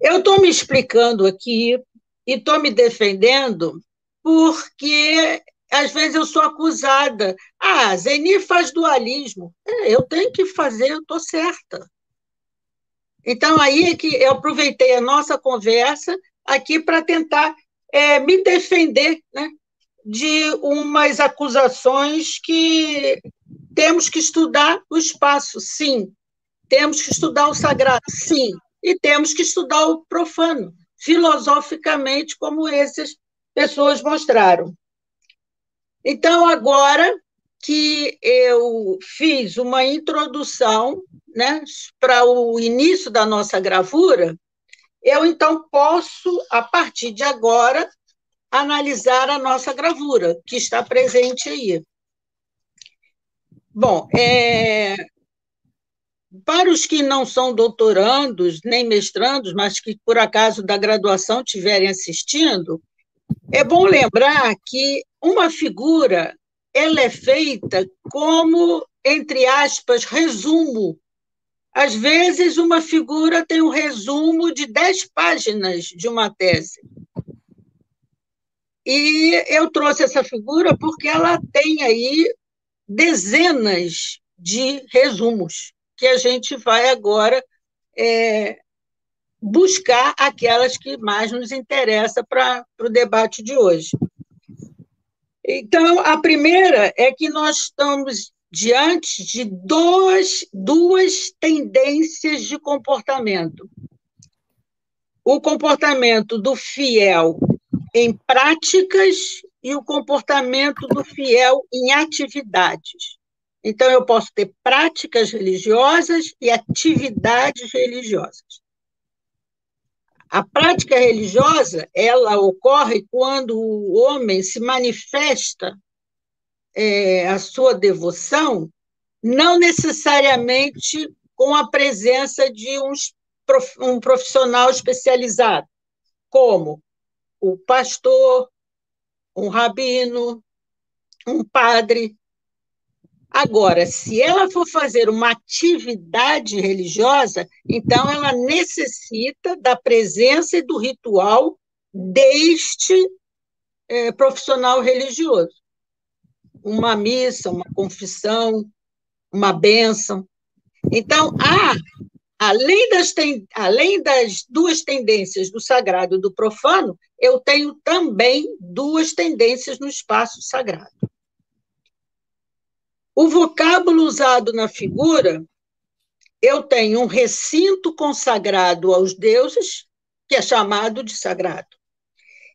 Eu estou me explicando aqui e estou me defendendo porque às vezes eu sou acusada. Ah, Zeni faz dualismo. É, eu tenho que fazer, eu estou certa. Então, aí é que eu aproveitei a nossa conversa aqui para tentar é, me defender né, de umas acusações que temos que estudar o espaço, sim. Temos que estudar o sagrado, sim. E temos que estudar o profano, filosoficamente, como essas pessoas mostraram. Então, agora que eu fiz uma introdução né, para o início da nossa gravura, eu então posso, a partir de agora, analisar a nossa gravura, que está presente aí. Bom, é, para os que não são doutorandos nem mestrandos, mas que por acaso da graduação estiverem assistindo, é bom lembrar que uma figura ela é feita como, entre aspas, resumo. Às vezes, uma figura tem um resumo de dez páginas de uma tese. E eu trouxe essa figura porque ela tem aí dezenas de resumos que a gente vai agora é, buscar aquelas que mais nos interessam para o debate de hoje. Então, a primeira é que nós estamos diante de duas, duas tendências de comportamento. O comportamento do fiel em práticas e o comportamento do fiel em atividades. Então, eu posso ter práticas religiosas e atividades religiosas. A prática religiosa, ela ocorre quando o homem se manifesta é, a sua devoção, não necessariamente com a presença de um, um profissional especializado, como o pastor, um rabino, um padre, Agora, se ela for fazer uma atividade religiosa, então ela necessita da presença e do ritual deste é, profissional religioso. Uma missa, uma confissão, uma bênção. Então, há, além das, ten, além das duas tendências do sagrado e do profano, eu tenho também duas tendências no espaço sagrado. O vocábulo usado na figura, eu tenho um recinto consagrado aos deuses, que é chamado de sagrado,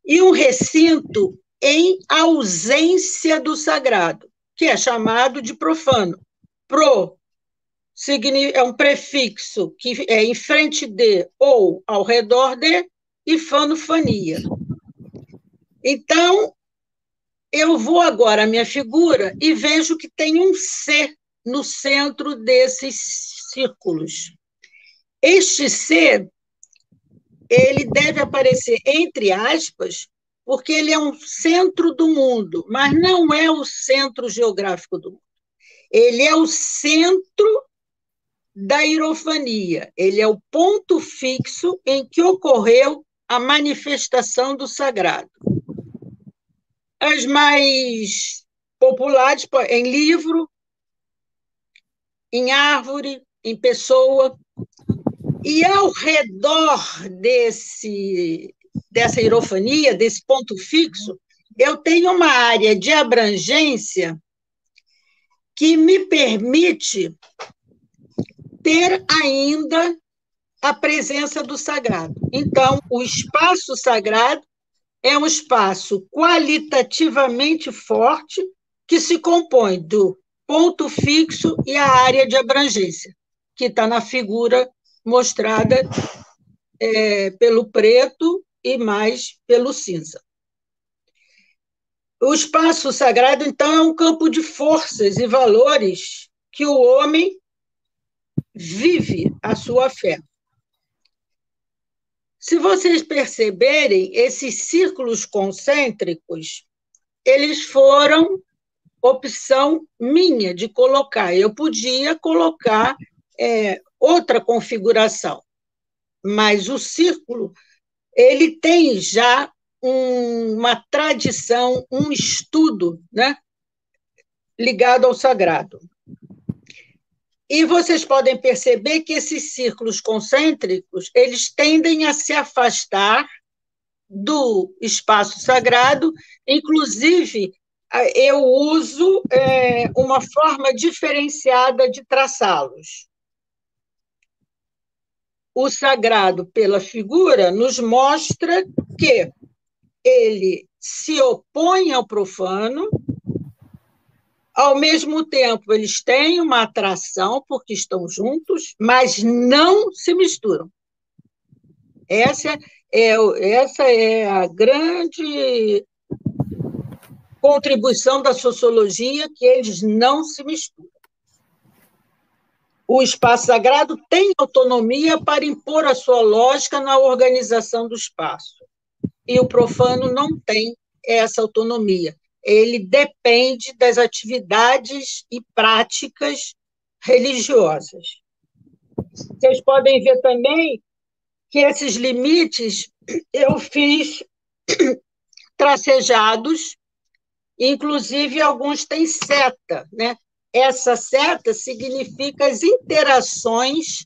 e um recinto em ausência do sagrado, que é chamado de profano. Pro é um prefixo que é em frente de ou ao redor de, e fanofania. Então, eu vou agora à minha figura e vejo que tem um C no centro desses círculos. Este C, ele deve aparecer entre aspas, porque ele é um centro do mundo, mas não é o centro geográfico do mundo. Ele é o centro da irofania, ele é o ponto fixo em que ocorreu a manifestação do sagrado. As mais populares, em livro, em árvore, em pessoa. E ao redor desse, dessa hierofania, desse ponto fixo, eu tenho uma área de abrangência que me permite ter ainda a presença do sagrado. Então, o espaço sagrado é um espaço qualitativamente forte que se compõe do ponto fixo e a área de abrangência, que está na figura mostrada é, pelo preto e mais pelo cinza. O espaço sagrado, então, é um campo de forças e valores que o homem vive a sua fé. Se vocês perceberem, esses círculos concêntricos, eles foram opção minha de colocar. Eu podia colocar é, outra configuração, mas o círculo ele tem já um, uma tradição, um estudo né, ligado ao sagrado. E vocês podem perceber que esses círculos concêntricos, eles tendem a se afastar do espaço sagrado, inclusive eu uso é, uma forma diferenciada de traçá-los. O sagrado, pela figura, nos mostra que ele se opõe ao profano, ao mesmo tempo, eles têm uma atração porque estão juntos, mas não se misturam. Essa é, essa é a grande contribuição da sociologia, que eles não se misturam. O espaço sagrado tem autonomia para impor a sua lógica na organização do espaço. E o profano não tem essa autonomia ele depende das atividades e práticas religiosas. Vocês podem ver também que esses limites eu fiz [CLEARS THROAT] tracejados, inclusive alguns têm seta, né? Essa seta significa as interações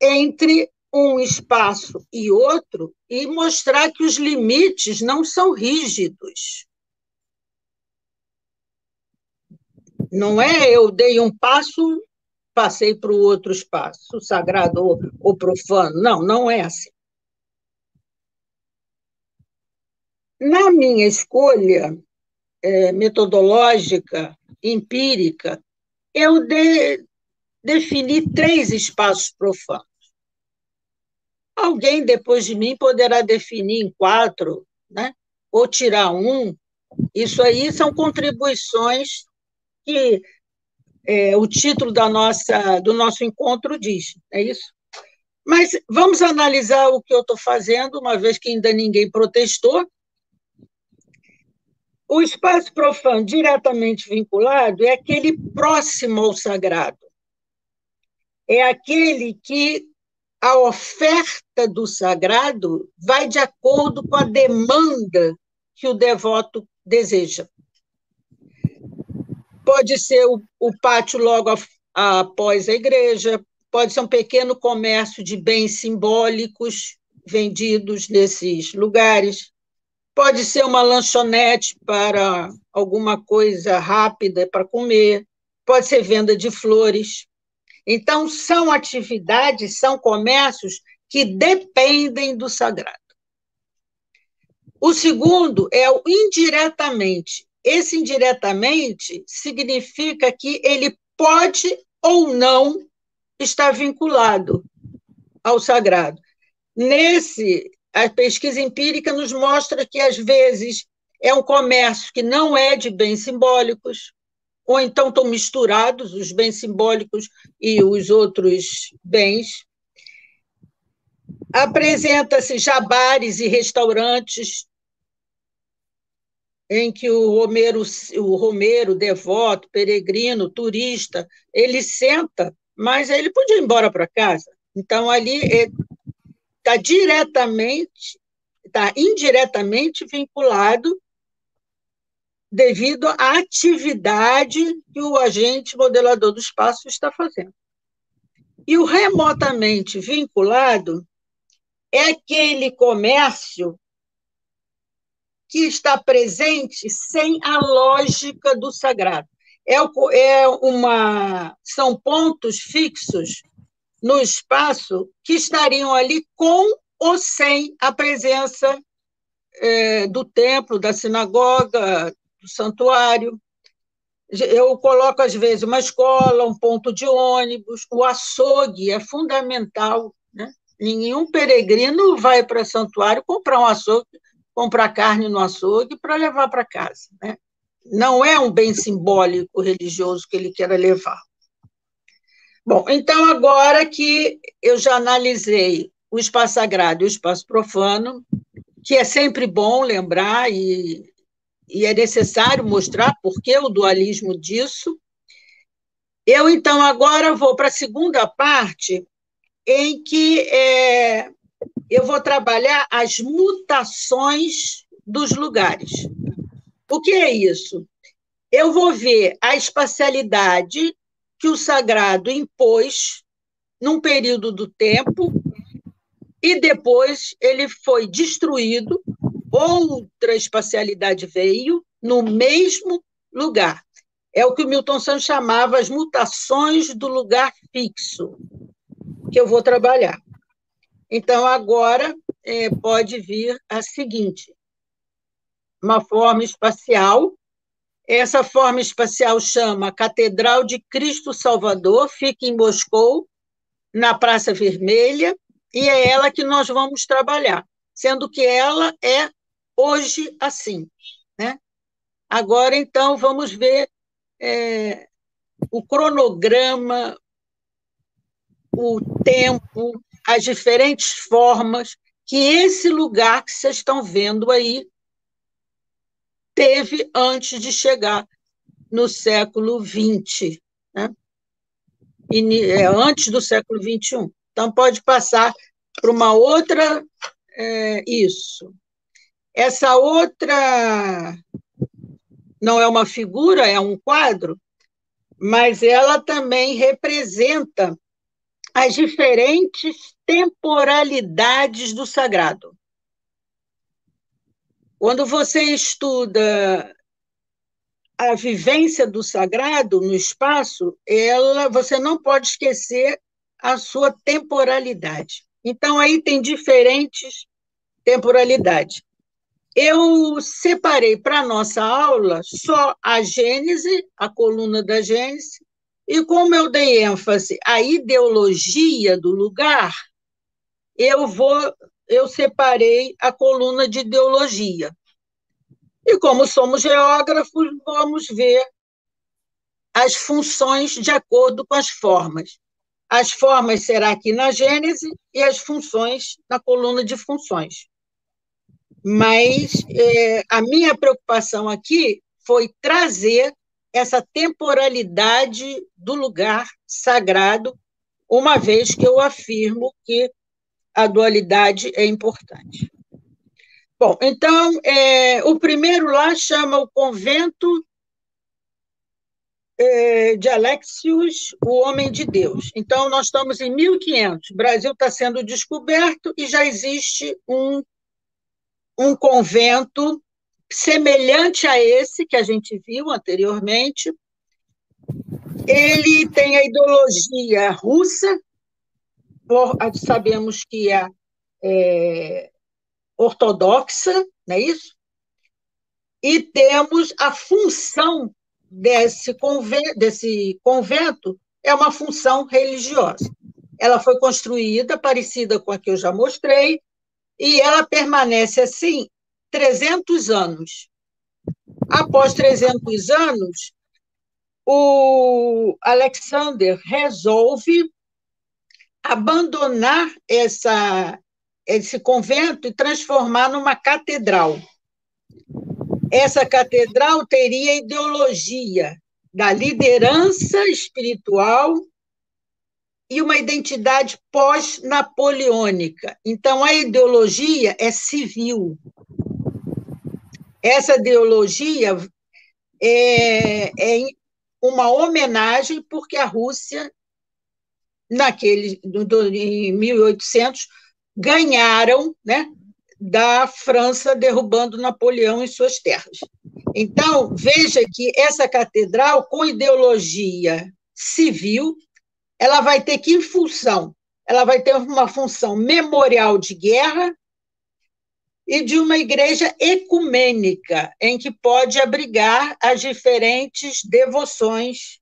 entre um espaço e outro e mostrar que os limites não são rígidos. Não é eu dei um passo, passei para o outro espaço, sagrado ou, ou profano. Não, não é assim. Na minha escolha é, metodológica, empírica, eu de, defini três espaços profanos. Alguém depois de mim poderá definir em quatro, né? ou tirar um. Isso aí são contribuições que é, o título da nossa, do nosso encontro diz, é isso? Mas vamos analisar o que eu estou fazendo, uma vez que ainda ninguém protestou. O espaço profano diretamente vinculado é aquele próximo ao sagrado. É aquele que a oferta do sagrado vai de acordo com a demanda que o devoto deseja. Pode ser o, o pátio logo a, a, após a igreja, pode ser um pequeno comércio de bens simbólicos vendidos nesses lugares, pode ser uma lanchonete para alguma coisa rápida para comer, pode ser venda de flores. Então, são atividades, são comércios que dependem do sagrado. O segundo é o indiretamente. Esse indiretamente significa que ele pode ou não estar vinculado ao sagrado. Nesse, a pesquisa empírica nos mostra que, às vezes, é um comércio que não é de bens simbólicos, ou então estão misturados os bens simbólicos e os outros bens. Apresenta-se jabares e restaurantes em que o Romero, o Romero, devoto, peregrino, turista, ele senta, mas ele podia ir embora para casa. Então, ali está diretamente, está indiretamente vinculado devido à atividade que o agente modelador do espaço está fazendo. E o remotamente vinculado é aquele comércio que está presente sem a lógica do sagrado. É, é uma, são pontos fixos no espaço que estariam ali com ou sem a presença é, do templo, da sinagoga, do santuário. Eu coloco, às vezes, uma escola, um ponto de ônibus, o açougue é fundamental. Né? Nenhum peregrino vai para santuário comprar um açougue comprar carne no açougue para levar para casa. Né? Não é um bem simbólico religioso que ele queira levar. Bom, então, agora que eu já analisei o espaço sagrado e o espaço profano, que é sempre bom lembrar e, e é necessário mostrar por que o dualismo disso, eu, então, agora vou para a segunda parte, em que é, eu vou trabalhar as mutações dos lugares. O que é isso? Eu vou ver a espacialidade que o sagrado impôs num período do tempo e depois ele foi destruído, outra espacialidade veio no mesmo lugar. É o que o Milton Santos chamava as mutações do lugar fixo, que eu vou trabalhar. Então, agora é, pode vir a seguinte: uma forma espacial. Essa forma espacial chama Catedral de Cristo Salvador, fica em Moscou, na Praça Vermelha, e é ela que nós vamos trabalhar, sendo que ela é hoje assim. Né? Agora, então, vamos ver é, o cronograma, o tempo, as diferentes formas que esse lugar que vocês estão vendo aí teve antes de chegar no século XX, né? é, antes do século XXI. Então, pode passar para uma outra. É, isso. Essa outra não é uma figura, é um quadro, mas ela também representa as diferentes temporalidades do sagrado. Quando você estuda a vivência do sagrado no espaço, ela, você não pode esquecer a sua temporalidade. Então aí tem diferentes temporalidades. Eu separei para nossa aula só a Gênese, a coluna da Gênese, e como eu dei ênfase à ideologia do lugar, eu vou eu separei a coluna de ideologia. E como somos geógrafos, vamos ver as funções de acordo com as formas. As formas será aqui na Gênese e as funções na coluna de funções. Mas é, a minha preocupação aqui foi trazer essa temporalidade do lugar sagrado, uma vez que eu afirmo que a dualidade é importante. Bom, então, é, o primeiro lá chama o convento é, de Alexius, o homem de Deus. Então, nós estamos em 1500, o Brasil está sendo descoberto e já existe um, um convento semelhante a esse que a gente viu anteriormente. Ele tem a ideologia russa, sabemos que é, é ortodoxa, não é isso? E temos a função desse convento, desse convento é uma função religiosa. Ela foi construída parecida com a que eu já mostrei, e ela permanece assim 300 anos. Após 300 anos, o Alexander resolve abandonar essa, esse convento e transformar numa catedral. Essa catedral teria ideologia da liderança espiritual e uma identidade pós-napoleônica. Então, a ideologia é civil. Essa ideologia é, é uma homenagem porque a Rússia naquele em 1800 ganharam, né, da França derrubando Napoleão em suas terras. Então, veja que essa catedral com ideologia civil, ela vai ter que função, ela vai ter uma função memorial de guerra e de uma igreja ecumênica, em que pode abrigar as diferentes devoções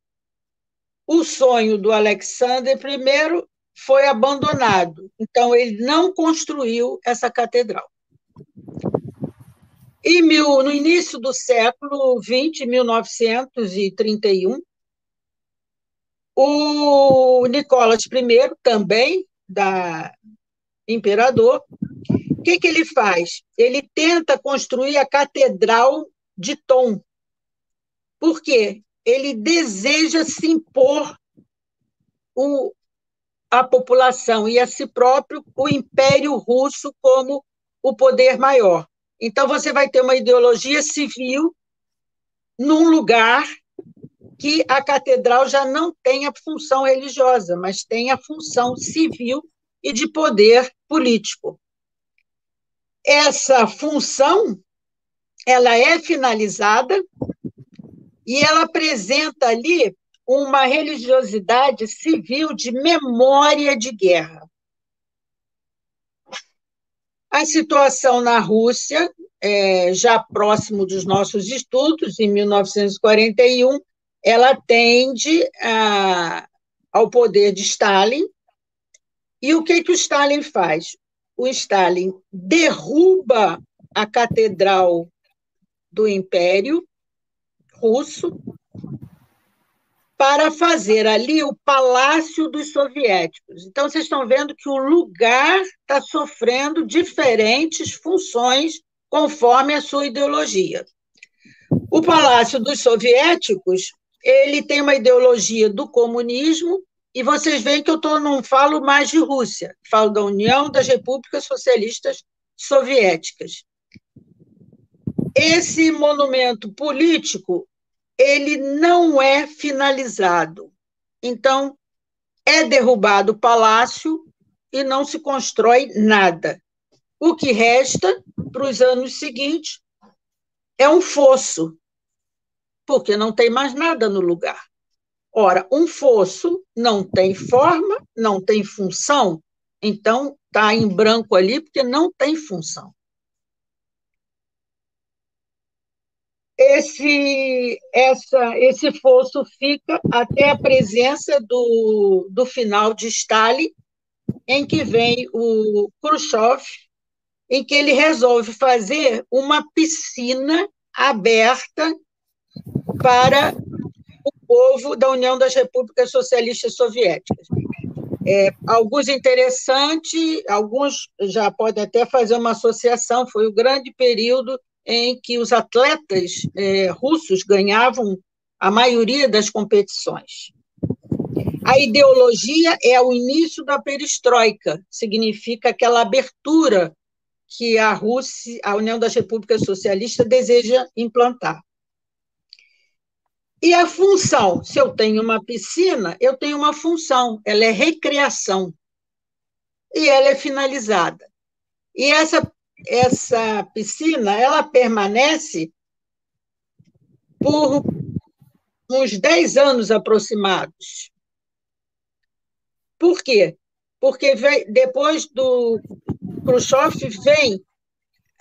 o sonho do Alexander I foi abandonado, então ele não construiu essa catedral. E mil, no início do século XX, 1931, o Nicolas I, também da imperador, que, que ele faz? Ele tenta construir a Catedral de Tom. Por quê? ele deseja se impor o, a população e a si próprio o Império Russo como o poder maior. Então, você vai ter uma ideologia civil num lugar que a catedral já não tem a função religiosa, mas tem a função civil e de poder político. Essa função ela é finalizada e ela apresenta ali uma religiosidade civil de memória de guerra. A situação na Rússia, é, já próximo dos nossos estudos, em 1941, ela tende a, ao poder de Stalin. E o que, que o Stalin faz? O Stalin derruba a catedral do Império Russo para fazer ali o Palácio dos Soviéticos. Então, vocês estão vendo que o lugar está sofrendo diferentes funções conforme a sua ideologia. O Palácio dos Soviéticos ele tem uma ideologia do comunismo, e vocês veem que eu tô, não falo mais de Rússia, falo da União das Repúblicas Socialistas Soviéticas. Esse monumento político ele não é finalizado. Então, é derrubado o palácio e não se constrói nada. O que resta para os anos seguintes é um fosso, porque não tem mais nada no lugar. Ora, um fosso não tem forma, não tem função, então está em branco ali porque não tem função. Esse, essa, esse fosso fica até a presença do, do final de Stalin, em que vem o Khrushchev, em que ele resolve fazer uma piscina aberta para povo da União das Repúblicas Socialistas Soviéticas. É, alguns interessantes, alguns já podem até fazer uma associação, foi o grande período em que os atletas é, russos ganhavam a maioria das competições. A ideologia é o início da perestroika, significa aquela abertura que a Rússia, a União das Repúblicas Socialistas deseja implantar. E a função, se eu tenho uma piscina, eu tenho uma função, ela é recreação. E ela é finalizada. E essa, essa piscina, ela permanece por uns 10 anos aproximados. Por quê? Porque vem, depois do Khrushchev vem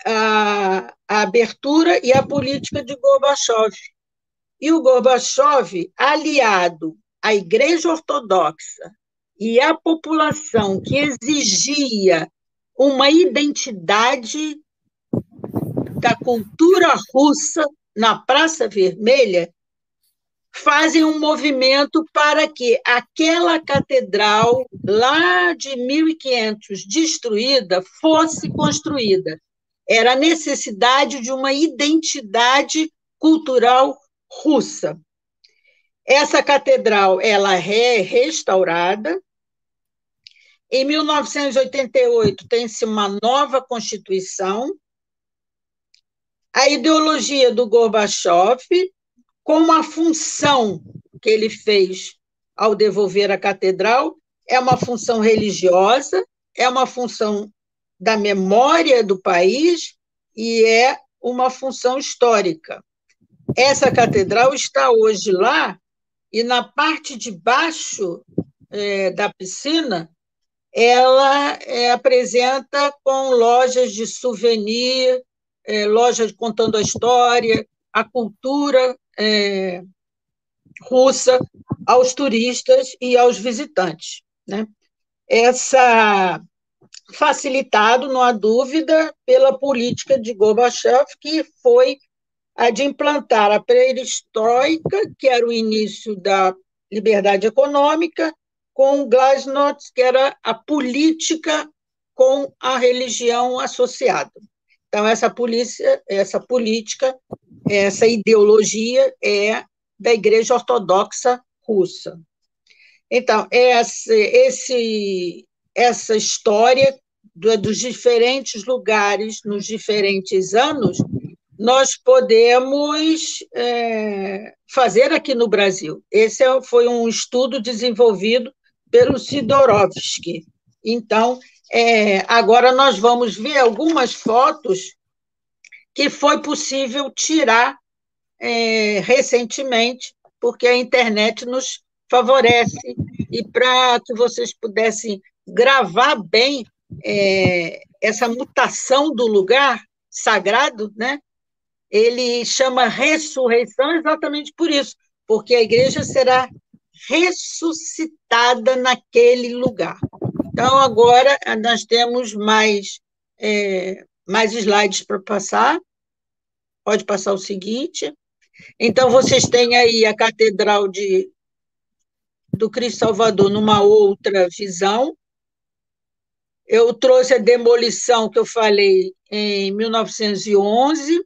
a, a abertura e a política de Gorbachev e o Gorbachev, aliado à Igreja Ortodoxa e à população que exigia uma identidade da cultura russa na Praça Vermelha, fazem um movimento para que aquela catedral lá de 1500 destruída fosse construída. Era a necessidade de uma identidade cultural russa. Essa catedral ela é restaurada. Em 1988 tem-se uma nova constituição. A ideologia do Gorbachev, como a função que ele fez ao devolver a catedral, é uma função religiosa, é uma função da memória do país e é uma função histórica. Essa catedral está hoje lá, e na parte de baixo é, da piscina, ela é, apresenta com lojas de souvenir, é, lojas contando a história, a cultura é, russa aos turistas e aos visitantes. Né? Essa facilitado, não há dúvida, pela política de Gorbachev, que foi a de implantar a perestroika, que era o início da liberdade econômica, com Glasnost, que era a política com a religião associada. Então, essa, polícia, essa política, essa ideologia é da Igreja Ortodoxa Russa. Então, esse, esse, essa história do, dos diferentes lugares nos diferentes anos, nós podemos é, fazer aqui no Brasil. Esse é, foi um estudo desenvolvido pelo Sidorovsky. Então, é, agora nós vamos ver algumas fotos que foi possível tirar é, recentemente, porque a internet nos favorece, e para que vocês pudessem gravar bem é, essa mutação do lugar sagrado, né? Ele chama ressurreição exatamente por isso, porque a igreja será ressuscitada naquele lugar. Então, agora nós temos mais, é, mais slides para passar. Pode passar o seguinte. Então, vocês têm aí a Catedral de, do Cristo Salvador numa outra visão. Eu trouxe a demolição que eu falei em 1911,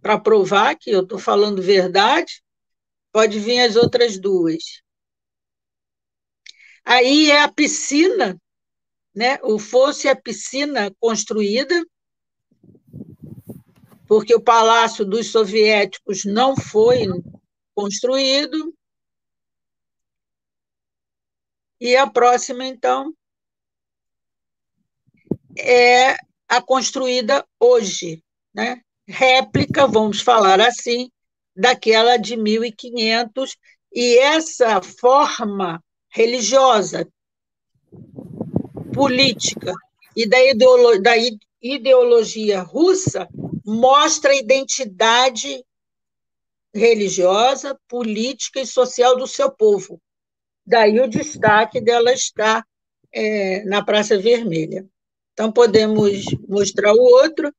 para provar que eu estou falando verdade. Pode vir as outras duas. Aí é a piscina, né? o fosse a piscina construída, porque o palácio dos soviéticos não foi construído. E a próxima, então, é a construída hoje, né? Réplica, vamos falar assim, daquela de 1500, e essa forma religiosa, política e da, ideolo da ideologia russa mostra a identidade religiosa, política e social do seu povo. Daí o destaque dela estar é, na Praça Vermelha. Então, podemos mostrar o outro.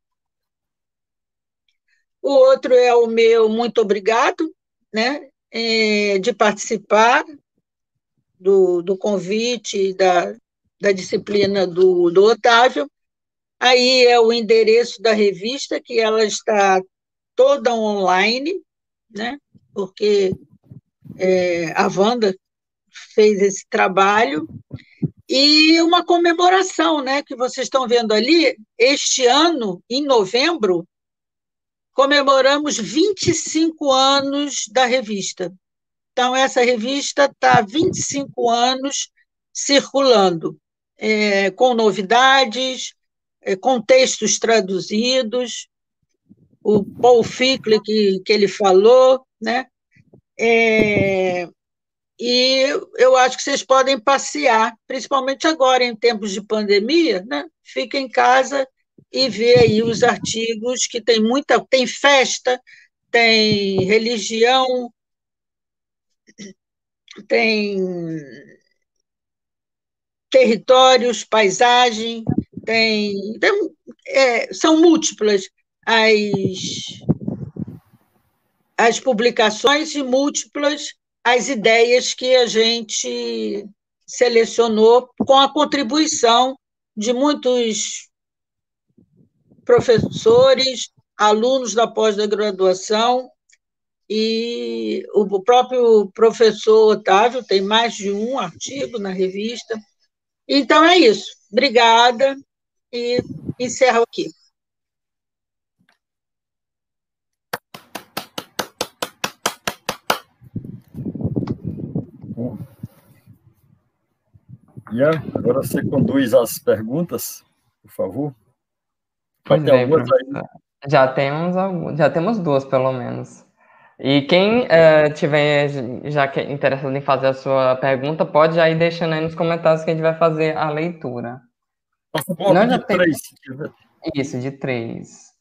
O outro é o meu muito obrigado, né, é, de participar do, do convite da, da disciplina do, do Otávio. Aí é o endereço da revista, que ela está toda online, né? porque é, a Wanda fez esse trabalho, e uma comemoração, né, que vocês estão vendo ali, este ano, em novembro, comemoramos 25 anos da revista. Então, essa revista está há 25 anos circulando, é, com novidades, é, com textos traduzidos, o Paul Fickle que, que ele falou, né? É, e eu acho que vocês podem passear, principalmente agora em tempos de pandemia, né? Fica em casa e ver aí os artigos que tem muita, tem festa, tem religião, tem territórios, paisagem, tem, tem é, são múltiplas as, as publicações e múltiplas as ideias que a gente selecionou com a contribuição de muitos professores, alunos da pós-graduação e o próprio professor Otávio tem mais de um artigo na revista. Então é isso. Obrigada e encerro aqui. Ian, agora você conduz as perguntas, por favor. Algumas aí. Já temos, já temos duas, pelo menos. E quem uh, tiver já que é interessado em fazer a sua pergunta, pode já ir deixando aí nos comentários que a gente vai fazer a leitura. Nós de três. Isso, de três.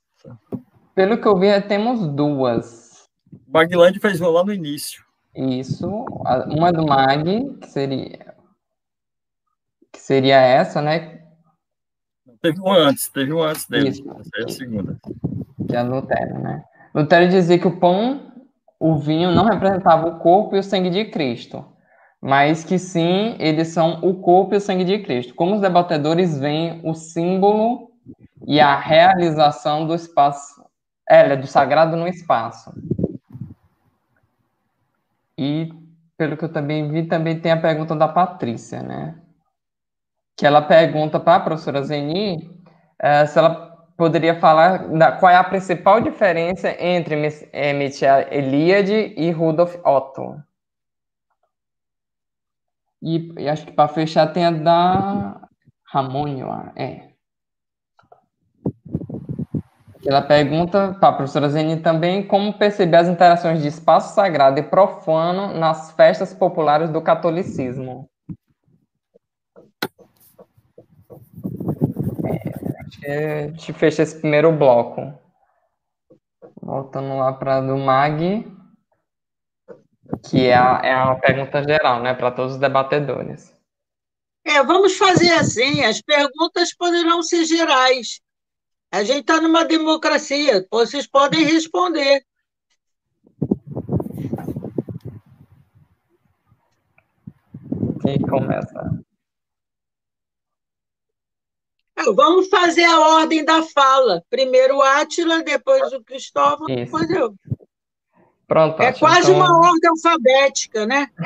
Pelo que eu vi, temos duas. Magland fez lá no início. Isso. Uma é do Mag, que seria. Que seria essa, né? Teve um antes, teve um antes dele. Isso. Essa é a segunda. Que é Lutero, né? Lutero dizia que o pão o vinho não representava o corpo e o sangue de Cristo, mas que sim, eles são o corpo e o sangue de Cristo. Como os debatedores veem o símbolo e a realização do espaço, é, do sagrado no espaço. E pelo que eu também vi, também tem a pergunta da Patrícia, né? Que ela pergunta para a professora Zeni é, se ela poderia falar da, qual é a principal diferença entre Michel Eliade e Rudolf Otto. E, e acho que para fechar tem a da Ramônio, é. Ela pergunta para a professora Zeni também como perceber as interações de espaço sagrado e profano nas festas populares do catolicismo. É, acho que a gente fecha esse primeiro bloco. Voltando lá para do MAG, que é, a, é uma pergunta geral, né, para todos os debatedores. É, vamos fazer assim, as perguntas poderão ser gerais. A gente está numa democracia, vocês podem responder. Quem começa? É, vamos fazer a ordem da fala. Primeiro o Átila, depois o Cristóvão, Isso. depois eu. Pronto. É quase então... uma ordem alfabética, né? [LAUGHS]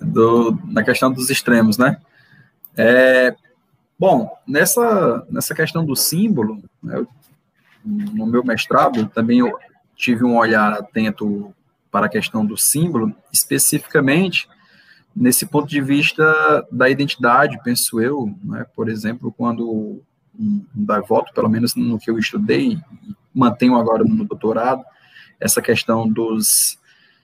Do, na questão dos extremos, né? É, Bom, nessa, nessa questão do símbolo, né, no meu mestrado, também eu tive um olhar atento para a questão do símbolo, especificamente nesse ponto de vista da identidade, penso eu, né, por exemplo, quando um, devoto, pelo menos no que eu estudei, mantenho agora no doutorado, essa questão dos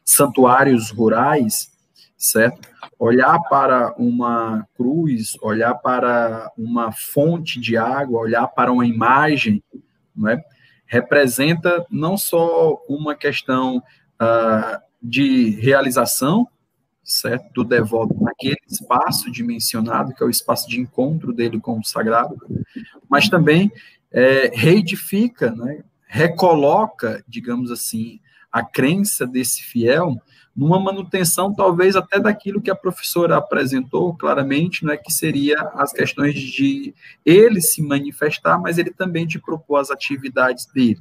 santuários rurais, certo? Olhar para uma cruz, olhar para uma fonte de água, olhar para uma imagem, é? representa não só uma questão uh, de realização, certo, do devoto naquele espaço dimensionado, que é o espaço de encontro dele com o sagrado, mas também é, reedifica, né, recoloca, digamos assim, a crença desse fiel numa manutenção talvez até daquilo que a professora apresentou claramente, né, que seria as questões de ele se manifestar, mas ele também de propor as atividades dele.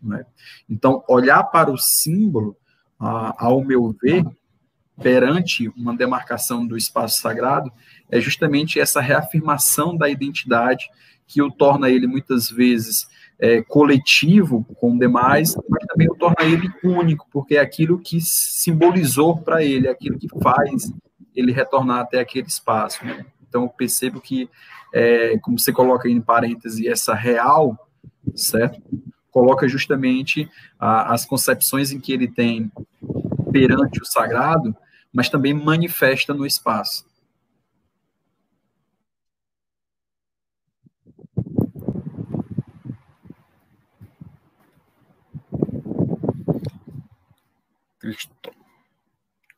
Né? Então, olhar para o símbolo, ah, ao meu ver, perante uma demarcação do espaço sagrado, é justamente essa reafirmação da identidade que o torna ele muitas vezes é, coletivo com demais, mas também o torna ele único, porque é aquilo que simbolizou para ele, é aquilo que faz ele retornar até aquele espaço. Né? Então, eu percebo que, é, como você coloca aí em parêntese, essa real, certo? Coloca justamente a, as concepções em que ele tem perante o sagrado, mas também manifesta no espaço.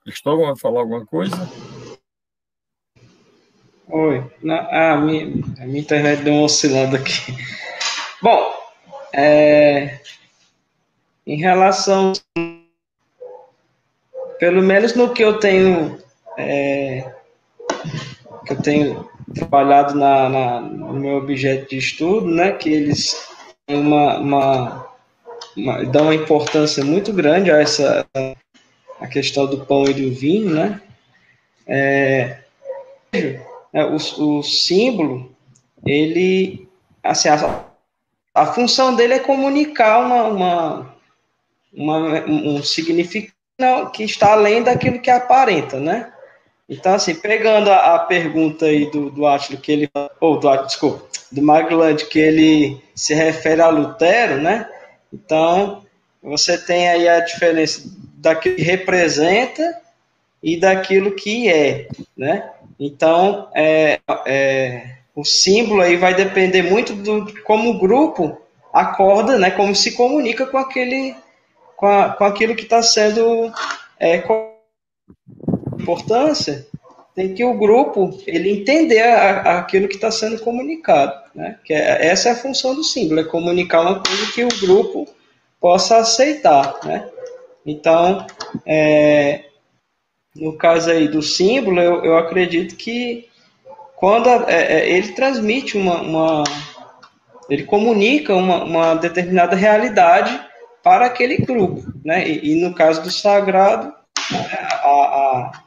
Cristóvão vai falar alguma coisa? Oi. Na, ah, a, minha, a minha internet deu uma oscilada aqui. Bom, é, em relação. Pelo menos no que eu tenho. É, que eu tenho trabalhado na, na, no meu objeto de estudo, né, que eles têm uma, uma uma, dá uma importância muito grande a essa a questão do pão e do vinho, né? É, é, o, o símbolo, ele, assim, a, a função dele é comunicar uma, uma, uma, um significado que está além daquilo que aparenta, né? Então, assim, pegando a, a pergunta aí do, do Átilo, que ele, ou do Átilo, desculpa, do Maglund, que ele se refere a Lutero, né? Então, você tem aí a diferença daquilo que representa e daquilo que é, né? Então, é, é, o símbolo aí vai depender muito do como o grupo acorda, né? Como se comunica com aquele, com, a, com aquilo que está sendo é, com importância tem que o grupo ele entender a, aquilo que está sendo comunicado, né? Que é, essa é a função do símbolo, é comunicar uma coisa que o grupo possa aceitar, né? Então, é, no caso aí do símbolo, eu, eu acredito que quando a, é, é ele transmite uma, uma, ele comunica uma, uma determinada realidade para aquele grupo, né? E, e no caso do sagrado, a, a,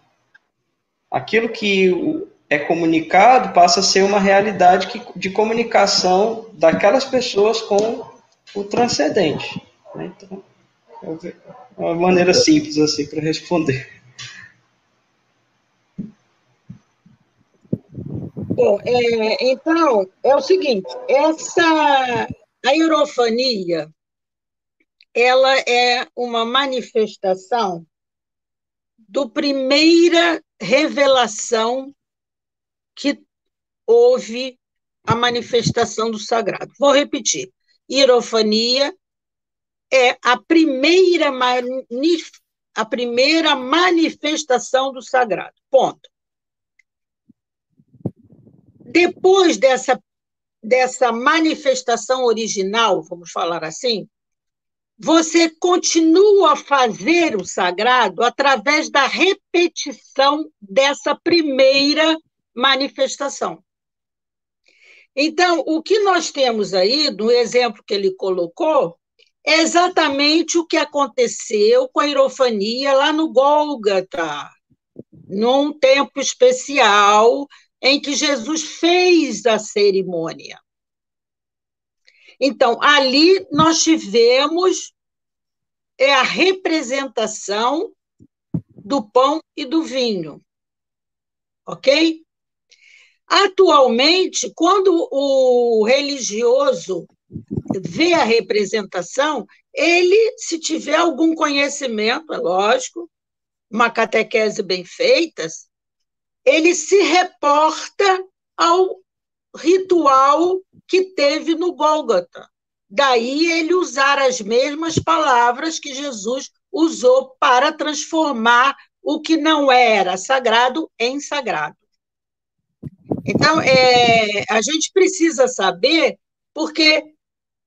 aquilo que é comunicado passa a ser uma realidade que, de comunicação daquelas pessoas com o transcendente. Né? Então, é uma maneira simples assim para responder. Bom, é, então, é o seguinte, essa a hierofania, ela é uma manifestação do primeira revelação que houve a manifestação do sagrado. Vou repetir. Hierofania é a primeira, a primeira manifestação do sagrado. Ponto. Depois dessa, dessa manifestação original, vamos falar assim, você continua a fazer o sagrado através da repetição dessa primeira manifestação. Então, o que nós temos aí, no exemplo que ele colocou, é exatamente o que aconteceu com a irofania lá no Gólgata, num tempo especial em que Jesus fez a cerimônia. Então, ali nós tivemos é a representação do pão e do vinho. Ok? Atualmente, quando o religioso vê a representação, ele, se tiver algum conhecimento, é lógico, uma catequese bem feita, ele se reporta ao ritual que teve no Gólgota. Daí ele usar as mesmas palavras que Jesus usou para transformar o que não era sagrado em sagrado. Então, é, a gente precisa saber, porque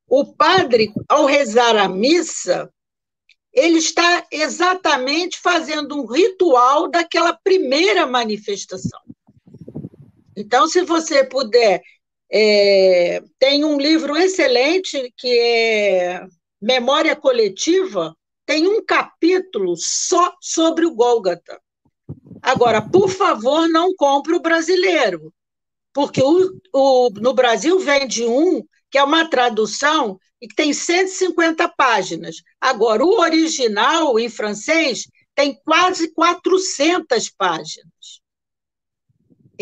o padre, ao rezar a missa, ele está exatamente fazendo um ritual daquela primeira manifestação. Então, se você puder é, tem um livro excelente que é Memória Coletiva, tem um capítulo só sobre o Gólgata. Agora, por favor, não compre o brasileiro, porque o, o, no Brasil vende um que é uma tradução e que tem 150 páginas. Agora, o original, em francês, tem quase 400 páginas.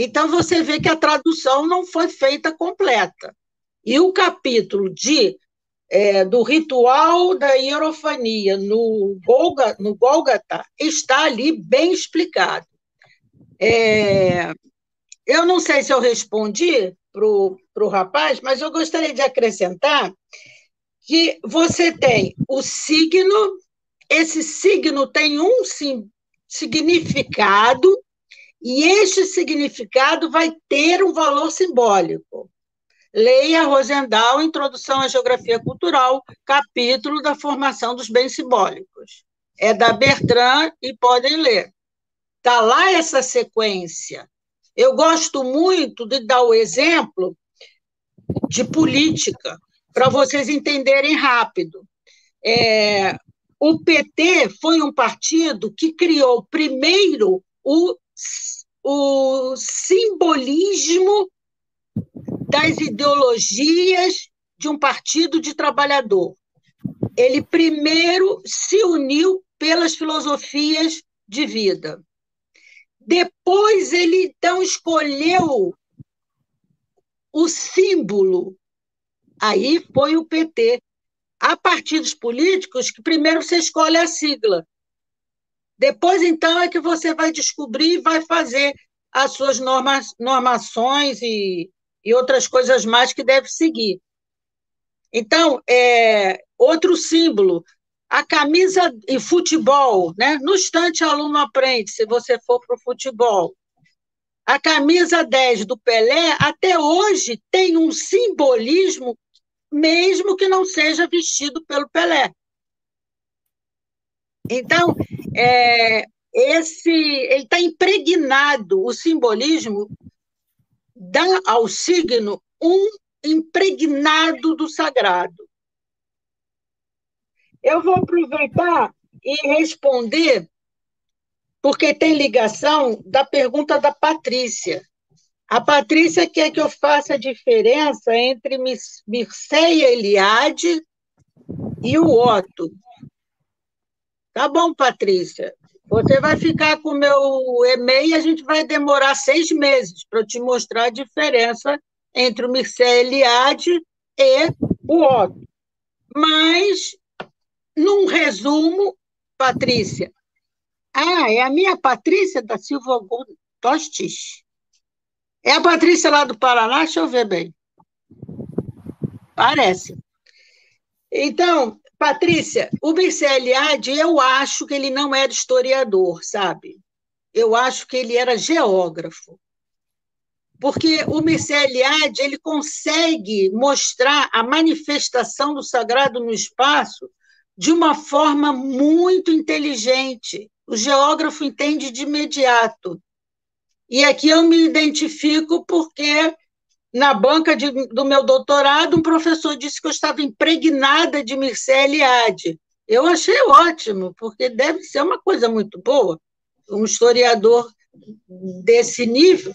Então, você vê que a tradução não foi feita completa. E o capítulo de, é, do ritual da hierofania no, Golga, no Gólgata está ali bem explicado. É, eu não sei se eu respondi para o rapaz, mas eu gostaria de acrescentar que você tem o signo, esse signo tem um sim, significado e este significado vai ter um valor simbólico. Leia Rosendal, Introdução à Geografia Cultural, capítulo da formação dos bens simbólicos. É da Bertrand e podem ler. Está lá essa sequência. Eu gosto muito de dar o exemplo de política, para vocês entenderem rápido. É, o PT foi um partido que criou primeiro o o simbolismo das ideologias de um partido de trabalhador. Ele primeiro se uniu pelas filosofias de vida. Depois ele então escolheu o símbolo. Aí foi o PT. Há partidos políticos que primeiro você escolhe a sigla. Depois, então, é que você vai descobrir e vai fazer as suas normas, normações e, e outras coisas mais que deve seguir. Então, é, outro símbolo, a camisa e futebol, né? No instante, aluno aprende, se você for para o futebol. A camisa 10 do Pelé, até hoje, tem um simbolismo, mesmo que não seja vestido pelo Pelé. Então, é, esse ele está impregnado, o simbolismo dá ao signo um impregnado do sagrado. Eu vou aproveitar e responder, porque tem ligação da pergunta da Patrícia. A Patrícia quer que eu faça a diferença entre Mirceia Eliade e o Otto. Tá bom, Patrícia. Você vai ficar com o meu e-mail e a gente vai demorar seis meses para te mostrar a diferença entre o Mircea Eliade e o Otto. Mas, num resumo, Patrícia. Ah, é a minha Patrícia da Silva Tostes. É a Patrícia lá do Paraná? Deixa eu ver bem. Parece. Então, Patrícia, o Mircea Eliade, eu acho que ele não era historiador, sabe? Eu acho que ele era geógrafo. Porque o Mircea Eliade, ele consegue mostrar a manifestação do sagrado no espaço de uma forma muito inteligente. O geógrafo entende de imediato. E aqui eu me identifico porque na banca de, do meu doutorado, um professor disse que eu estava impregnada de Mircea Eliade. Eu achei ótimo, porque deve ser uma coisa muito boa, um historiador desse nível.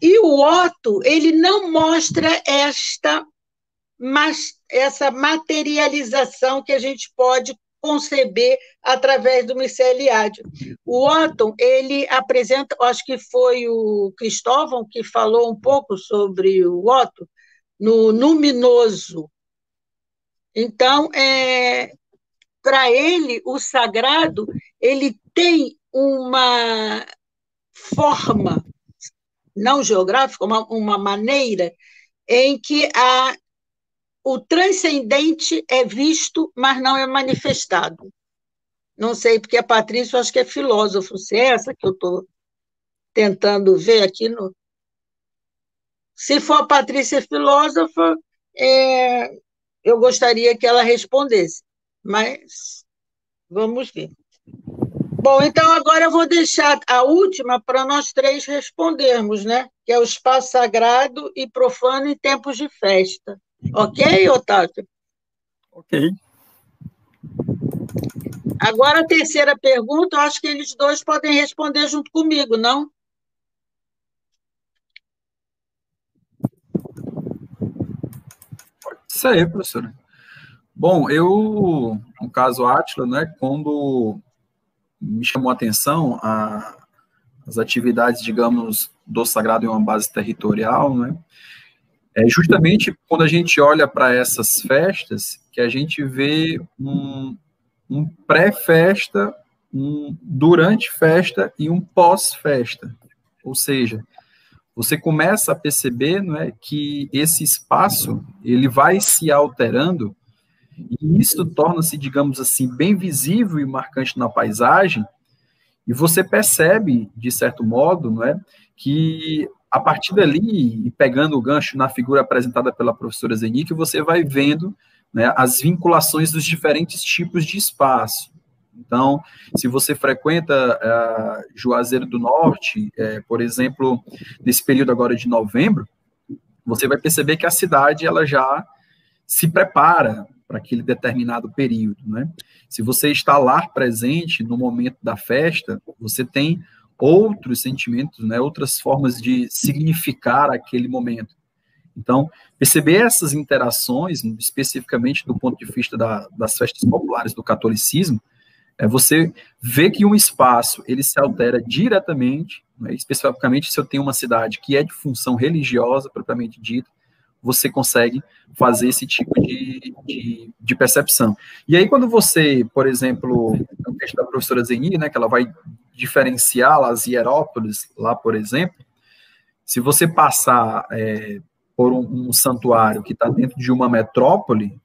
E o Otto, ele não mostra esta mas essa materialização que a gente pode conceber através do miceliádio. O Otton, ele apresenta, acho que foi o Cristóvão que falou um pouco sobre o Otto, no luminoso. Então, é, para ele, o sagrado, ele tem uma forma não geográfica, uma, uma maneira em que a o transcendente é visto, mas não é manifestado. Não sei, porque a Patrícia, eu acho que é filósofo, se é essa que eu estou tentando ver aqui no. Se for a Patrícia filósofa, é... eu gostaria que ela respondesse, mas vamos ver. Bom, então agora eu vou deixar a última para nós três respondermos, né? Que é o espaço sagrado e profano em tempos de festa. Ok, Otávio? Ok. Agora a terceira pergunta, eu acho que eles dois podem responder junto comigo, não? Isso aí, professora. Bom, eu, no caso Atila, né, quando me chamou a atenção a, as atividades, digamos, do Sagrado em uma base territorial, né, é justamente quando a gente olha para essas festas que a gente vê um, um pré-festa, um durante festa e um pós-festa. Ou seja, você começa a perceber não é, que esse espaço ele vai se alterando e isso torna-se, digamos assim, bem visível e marcante na paisagem, e você percebe, de certo modo, não é, que a partir dali, pegando o gancho na figura apresentada pela professora Zenick, você vai vendo né, as vinculações dos diferentes tipos de espaço. Então, se você frequenta uh, Juazeiro do Norte, uh, por exemplo, nesse período agora de novembro, você vai perceber que a cidade ela já se prepara para aquele determinado período, né? Se você está lá presente no momento da festa, você tem outros sentimentos, né, outras formas de significar aquele momento. Então, perceber essas interações, especificamente do ponto de vista da, das festas populares do catolicismo, é você vê que um espaço ele se altera diretamente, né, especificamente se eu tenho uma cidade que é de função religiosa propriamente dita, você consegue fazer esse tipo de, de, de, percepção. E aí, quando você, por exemplo, no texto da professora Zeni, né, que ela vai diferenciar as hierópolis, lá, por exemplo, se você passar é, por um, um, santuário que está dentro de uma metrópole,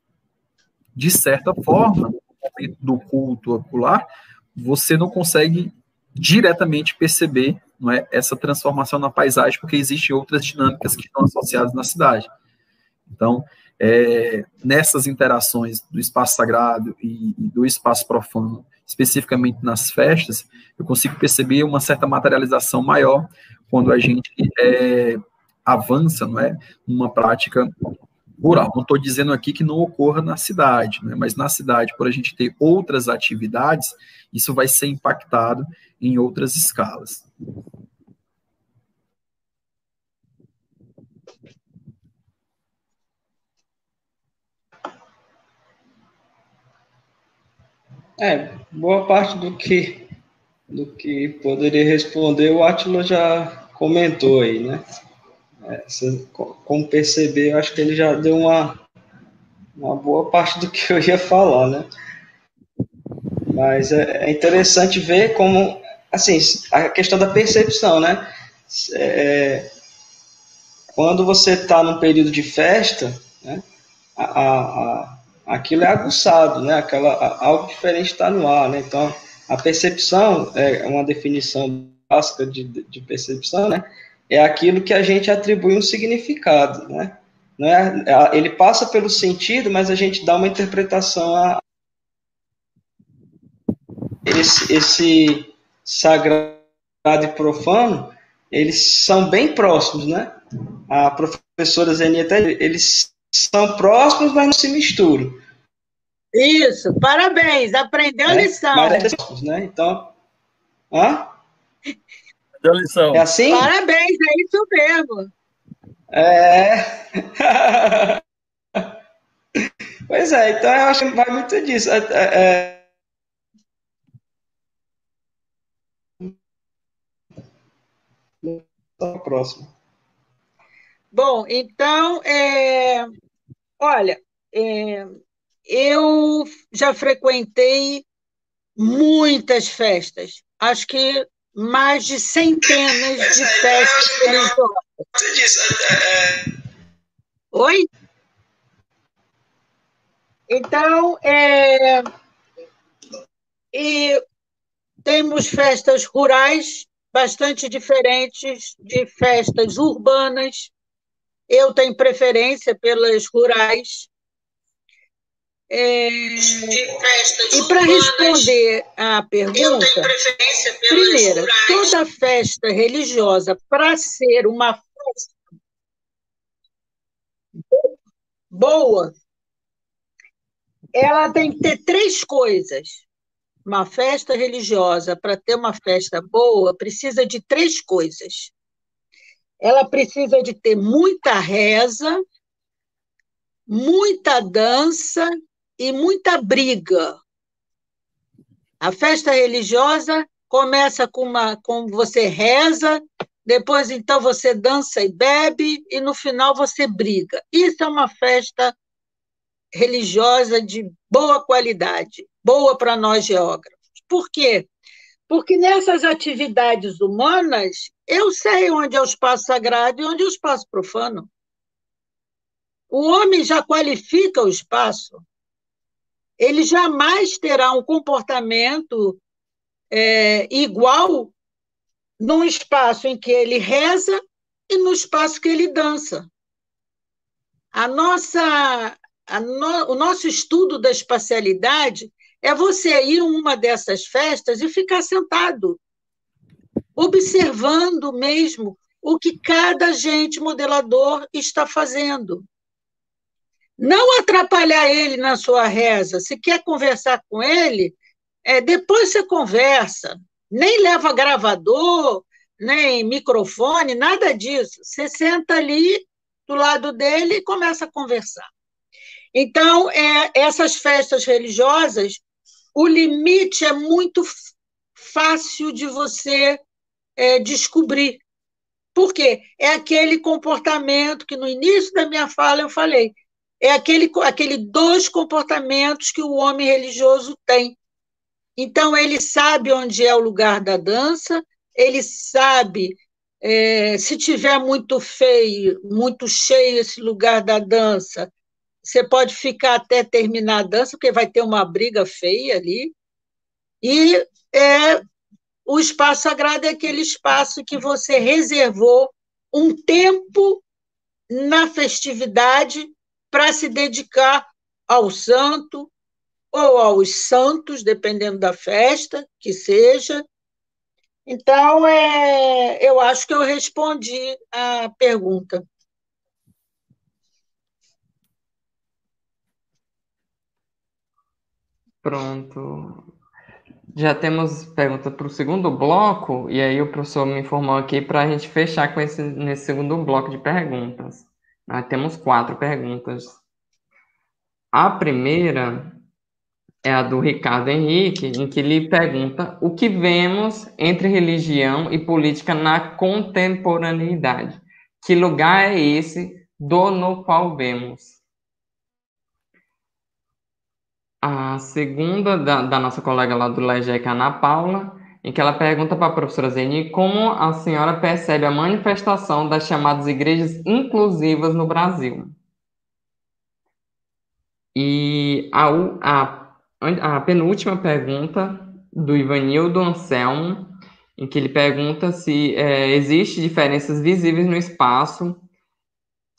de certa forma, momento do culto ocular, você não consegue diretamente perceber não é, essa transformação na paisagem, porque existem outras dinâmicas que estão associadas na cidade. Então, é, nessas interações do espaço sagrado e, e, do espaço profano, especificamente nas festas, eu consigo perceber uma certa materialização maior quando a gente é, avança, não é, numa prática rural. Não estou dizendo aqui que não ocorra na cidade, né? mas na cidade, por a gente ter outras atividades, isso vai ser impactado em outras escalas. É, boa parte do que do que poderia responder o Atila já comentou aí, né? É, você, como perceber, eu acho que ele já deu uma, uma boa parte do que [LAUGHS] eu ia falar, né? Mas é, é interessante ver como, assim, a questão da percepção, né? É, quando você está num período de festa, né? A, a, aquilo é aguçado, né? Aquela, algo diferente está no ar, né? Então, a percepção é uma definição básica de, de percepção, né? é aquilo que a gente atribui um significado, né? Não é, ele passa pelo sentido, mas a gente dá uma interpretação a esse, esse sagrado e profano, eles são bem próximos, né? A professora Zeni até eles são próximos, mas não se misturam. Isso, parabéns, aprendeu a é, lição. Mas, né? Então, hã? Deu lição. É assim? Parabéns, é isso mesmo. É. [LAUGHS] pois é, então eu acho que vai muito disso. É... é... Próximo. Bom, então, é... olha, é... eu já frequentei muitas festas. Acho que mais de centenas de festas religiosas. É, é. Oi? Então, é, e temos festas rurais bastante diferentes de festas urbanas. Eu tenho preferência pelas rurais, é, e para responder à pergunta, primeiro, toda festa religiosa, para ser uma festa boa, ela tem que ter três coisas. Uma festa religiosa, para ter uma festa boa, precisa de três coisas. Ela precisa de ter muita reza, muita dança e muita briga. A festa religiosa começa com uma com você reza, depois então você dança e bebe e no final você briga. Isso é uma festa religiosa de boa qualidade, boa para nós geógrafos. Por quê? Porque nessas atividades humanas, eu sei onde é o espaço sagrado e onde é o espaço profano. O homem já qualifica o espaço ele jamais terá um comportamento é, igual num espaço em que ele reza e no espaço que ele dança. A nossa, a no, o nosso estudo da espacialidade é você ir a uma dessas festas e ficar sentado, observando mesmo o que cada agente modelador está fazendo. Não atrapalhar ele na sua reza. Se quer conversar com ele, é, depois você conversa. Nem leva gravador, nem microfone, nada disso. Você senta ali do lado dele e começa a conversar. Então, é, essas festas religiosas, o limite é muito fácil de você é, descobrir. Por quê? É aquele comportamento que no início da minha fala eu falei, é aquele, aquele dois comportamentos que o homem religioso tem. Então, ele sabe onde é o lugar da dança, ele sabe é, se tiver muito feio, muito cheio esse lugar da dança, você pode ficar até terminar a dança, porque vai ter uma briga feia ali. E é, o espaço sagrado é aquele espaço que você reservou um tempo na festividade para se dedicar ao santo ou aos santos, dependendo da festa que seja. Então, é, eu acho que eu respondi a pergunta. Pronto. Já temos pergunta para o segundo bloco, e aí o professor me informou aqui para a gente fechar com esse, nesse segundo bloco de perguntas. Nós temos quatro perguntas. A primeira é a do Ricardo Henrique, em que ele pergunta o que vemos entre religião e política na contemporaneidade. Que lugar é esse do no qual vemos? A segunda da, da nossa colega lá do LEGEC, Ana Paula, em que ela pergunta para a professora Zeni como a senhora percebe a manifestação das chamadas igrejas inclusivas no Brasil. E a, a, a penúltima pergunta do Ivanildo Anselmo, em que ele pergunta se é, existe diferenças visíveis no espaço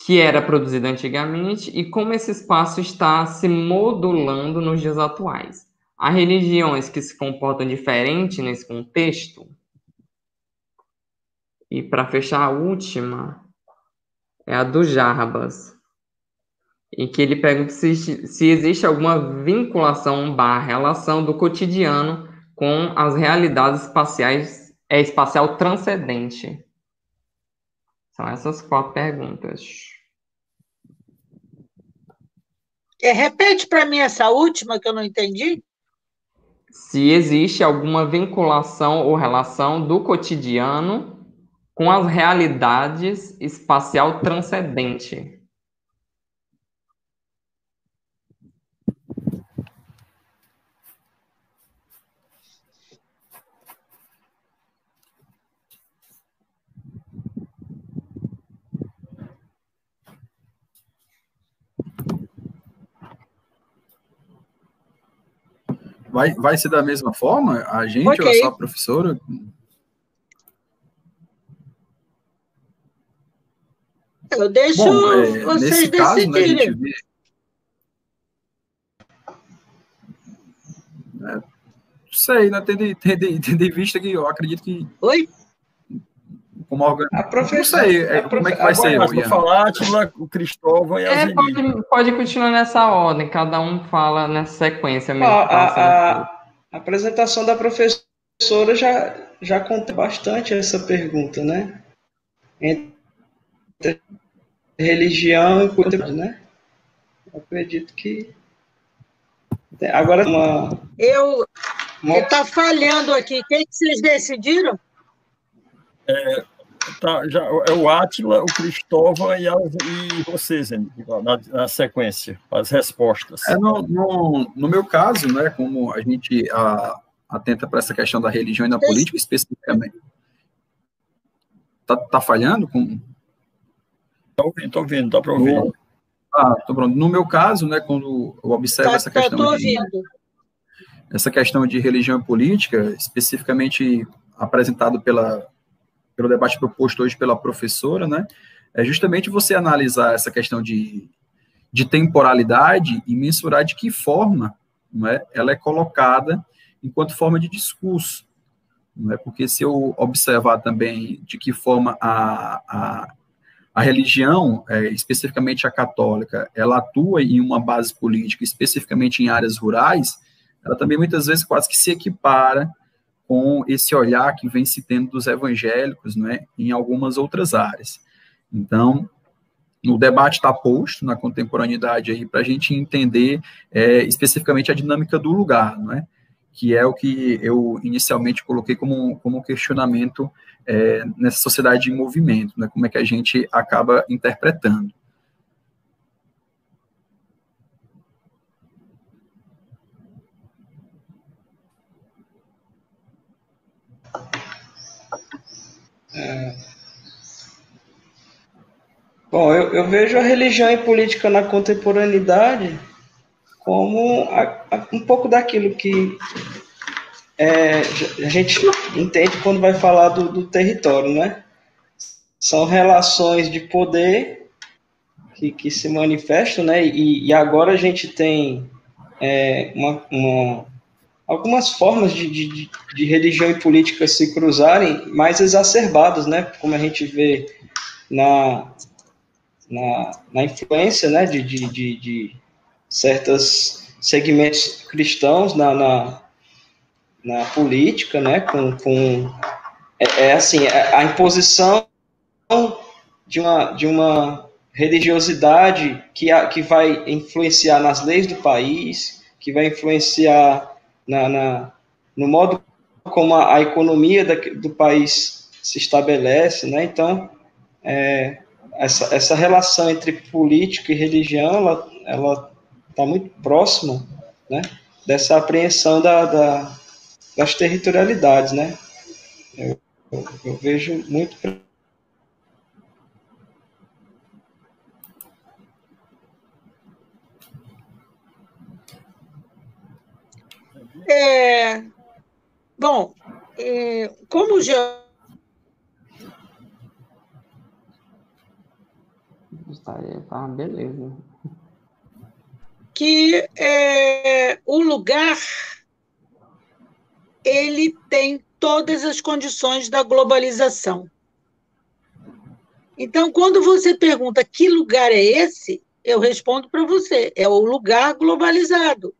que era produzido antigamente e como esse espaço está se modulando nos dias atuais. Há religiões que se comportam diferente nesse contexto? E para fechar a última, é a do Jarbas, em que ele pergunta se, se existe alguma vinculação barra relação do cotidiano com as realidades espaciais, é espacial transcendente. São essas quatro perguntas. É, repete para mim essa última que eu não entendi. Se existe alguma vinculação ou relação do cotidiano com as realidades espacial transcendente. Vai, vai ser da mesma forma? A gente okay. ou só a professora? Eu deixo Bom, é, vocês nesse caso, né, vê... É, sei, né, tendo, tendo, tendo em vista que eu acredito que... Oi? Como organ... a professora, não sei, é, como é que vai ser? Vou falar, Atila, o Cristóvão e a é, pode, pode, continuar nessa ordem, cada um fala nessa sequência mesmo. a, a, a, apresentação da professora já, já conta bastante essa pergunta, né? Entre religião e cultura, né? Eu acredito que agora uma eu está falhando aqui. O que, que vocês decidiram? É, tá, já, é o Átila, o Cristóvão e, as, e vocês, na, na, sequência, as respostas. É, no, no, no, meu caso, né, como a gente a, atenta para essa questão da religião e da política especificamente, tá, tá falhando? Com... Estou ouvindo, estou ouvindo, dá para ouvir. Ah, tô pronto. No meu caso, né, quando eu observo tá, essa questão tô de, essa questão de religião e política, especificamente apresentado pela pelo debate proposto hoje pela professora, né, é justamente você analisar essa questão de, de temporalidade e mensurar de que forma não é, ela é colocada enquanto forma de discurso. Não é? Porque se eu observar também de que forma a, a, a religião, é, especificamente a católica, ela atua em uma base política, especificamente em áreas rurais, ela também muitas vezes quase que se equipara com esse olhar que vem se tendo dos evangélicos né, em algumas outras áreas. Então, o debate está posto na contemporaneidade aí para a gente entender é, especificamente a dinâmica do lugar, não é? que é o que eu inicialmente coloquei como, como questionamento é, nessa sociedade em movimento, né? como é que a gente acaba interpretando. É... Bom, eu, eu, vejo a religião e política na contemporaneidade como a, a, um pouco daquilo que é, a gente entende quando vai falar do, do território, né? São relações de poder que, que se manifestam, né? E, e agora a gente tem é, uma, uma algumas formas de, de, de, religião e política se cruzarem mais exacerbadas, né? Como a gente vê na, na, na influência né? de, de, de, de certas segmentos cristãos na, na, na política, né, com, com é, é assim, a, a imposição de uma, de uma religiosidade que, a, que vai influenciar nas leis do país, que vai influenciar na, na no modo como a, a economia da, do país se estabelece, né? Então, é, essa, essa relação entre política e religião, ela ela está muito próxima, né? Dessa apreensão da, da das territorialidades, né? Eu, eu, eu vejo muito É, bom, é, como já. Tá, beleza. Que é, o lugar ele tem todas as condições da globalização. Então, quando você pergunta que lugar é esse, eu respondo para você: é o lugar globalizado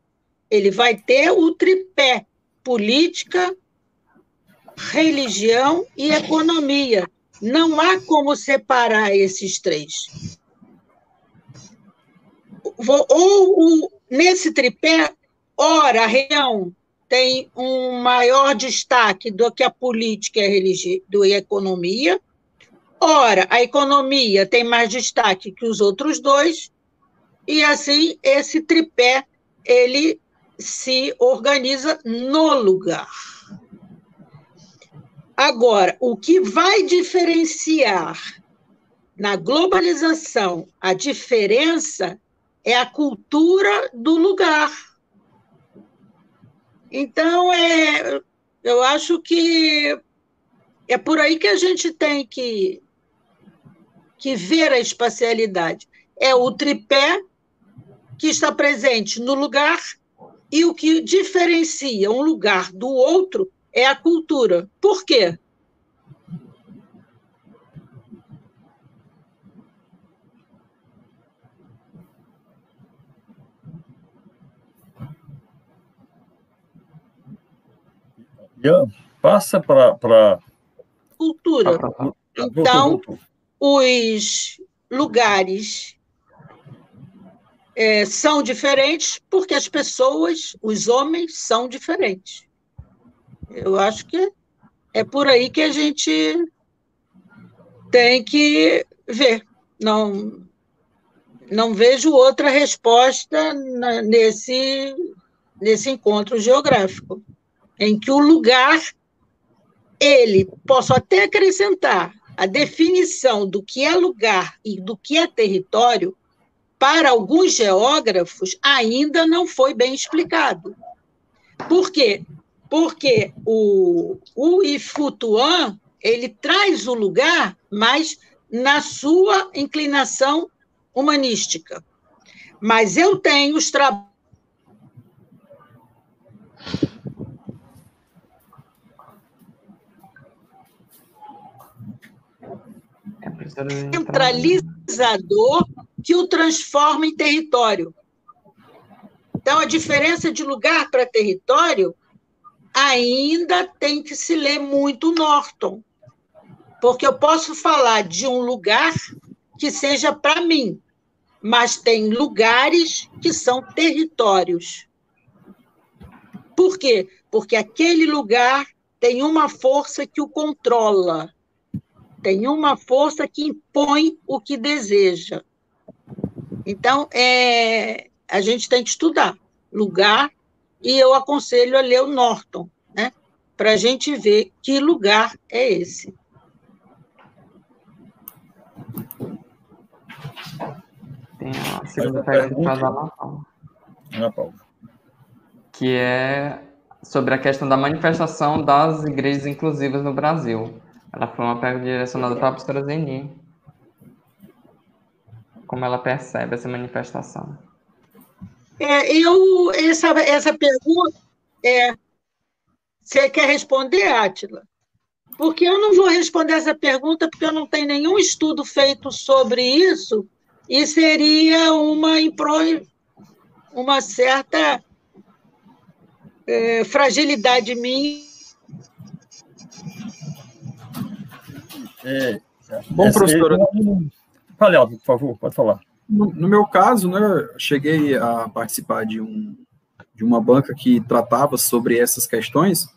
ele vai ter o tripé: política, religião e economia. Não há como separar esses três. Ou nesse tripé, ora, a religião tem um maior destaque do que a política e a, e a economia. Ora, a economia tem mais destaque que os outros dois, e assim esse tripé ele se organiza no lugar. Agora, o que vai diferenciar na globalização a diferença é a cultura do lugar. Então, é, eu acho que é por aí que a gente tem que, que ver a espacialidade. É o tripé que está presente no lugar e o que diferencia um lugar do outro é a cultura. Por quê? Ian, passa para. Cultura. Então, os lugares é, são diferentes porque as pessoas, os homens, são diferentes. Eu acho que é por aí que a gente tem que ver. Não, não vejo outra resposta nesse, nesse encontro geográfico, em que o lugar, ele, posso até acrescentar, a definição do que é lugar e do que é território para alguns geógrafos, ainda não foi bem explicado. Por quê? Porque o, o Ifutuan, ele traz o lugar, mas na sua inclinação humanística. Mas eu tenho os trabalhos é centralizador que o transforma em território. Então, a diferença de lugar para território ainda tem que se ler muito Norton, porque eu posso falar de um lugar que seja para mim, mas tem lugares que são territórios. Por quê? Porque aquele lugar tem uma força que o controla, tem uma força que impõe o que deseja. Então, é, a gente tem que estudar lugar, e eu aconselho a ler o Norton, né? Para a gente ver que lugar é esse. Tem a segunda pergunta da Ana Paula. Ana Paula. Que é sobre a questão da manifestação das igrejas inclusivas no Brasil. Ela foi uma pergunta direcionada para a professora Zeni como ela percebe essa manifestação? É, eu, essa, essa pergunta, é, você quer responder, Átila? Porque eu não vou responder essa pergunta porque eu não tenho nenhum estudo feito sobre isso e seria uma uma certa é, fragilidade minha. É, Bom, professora. Fale, Aldo, por favor, pode falar. No, no, meu caso, né, cheguei a participar de, um, de uma banca que tratava sobre essas questões.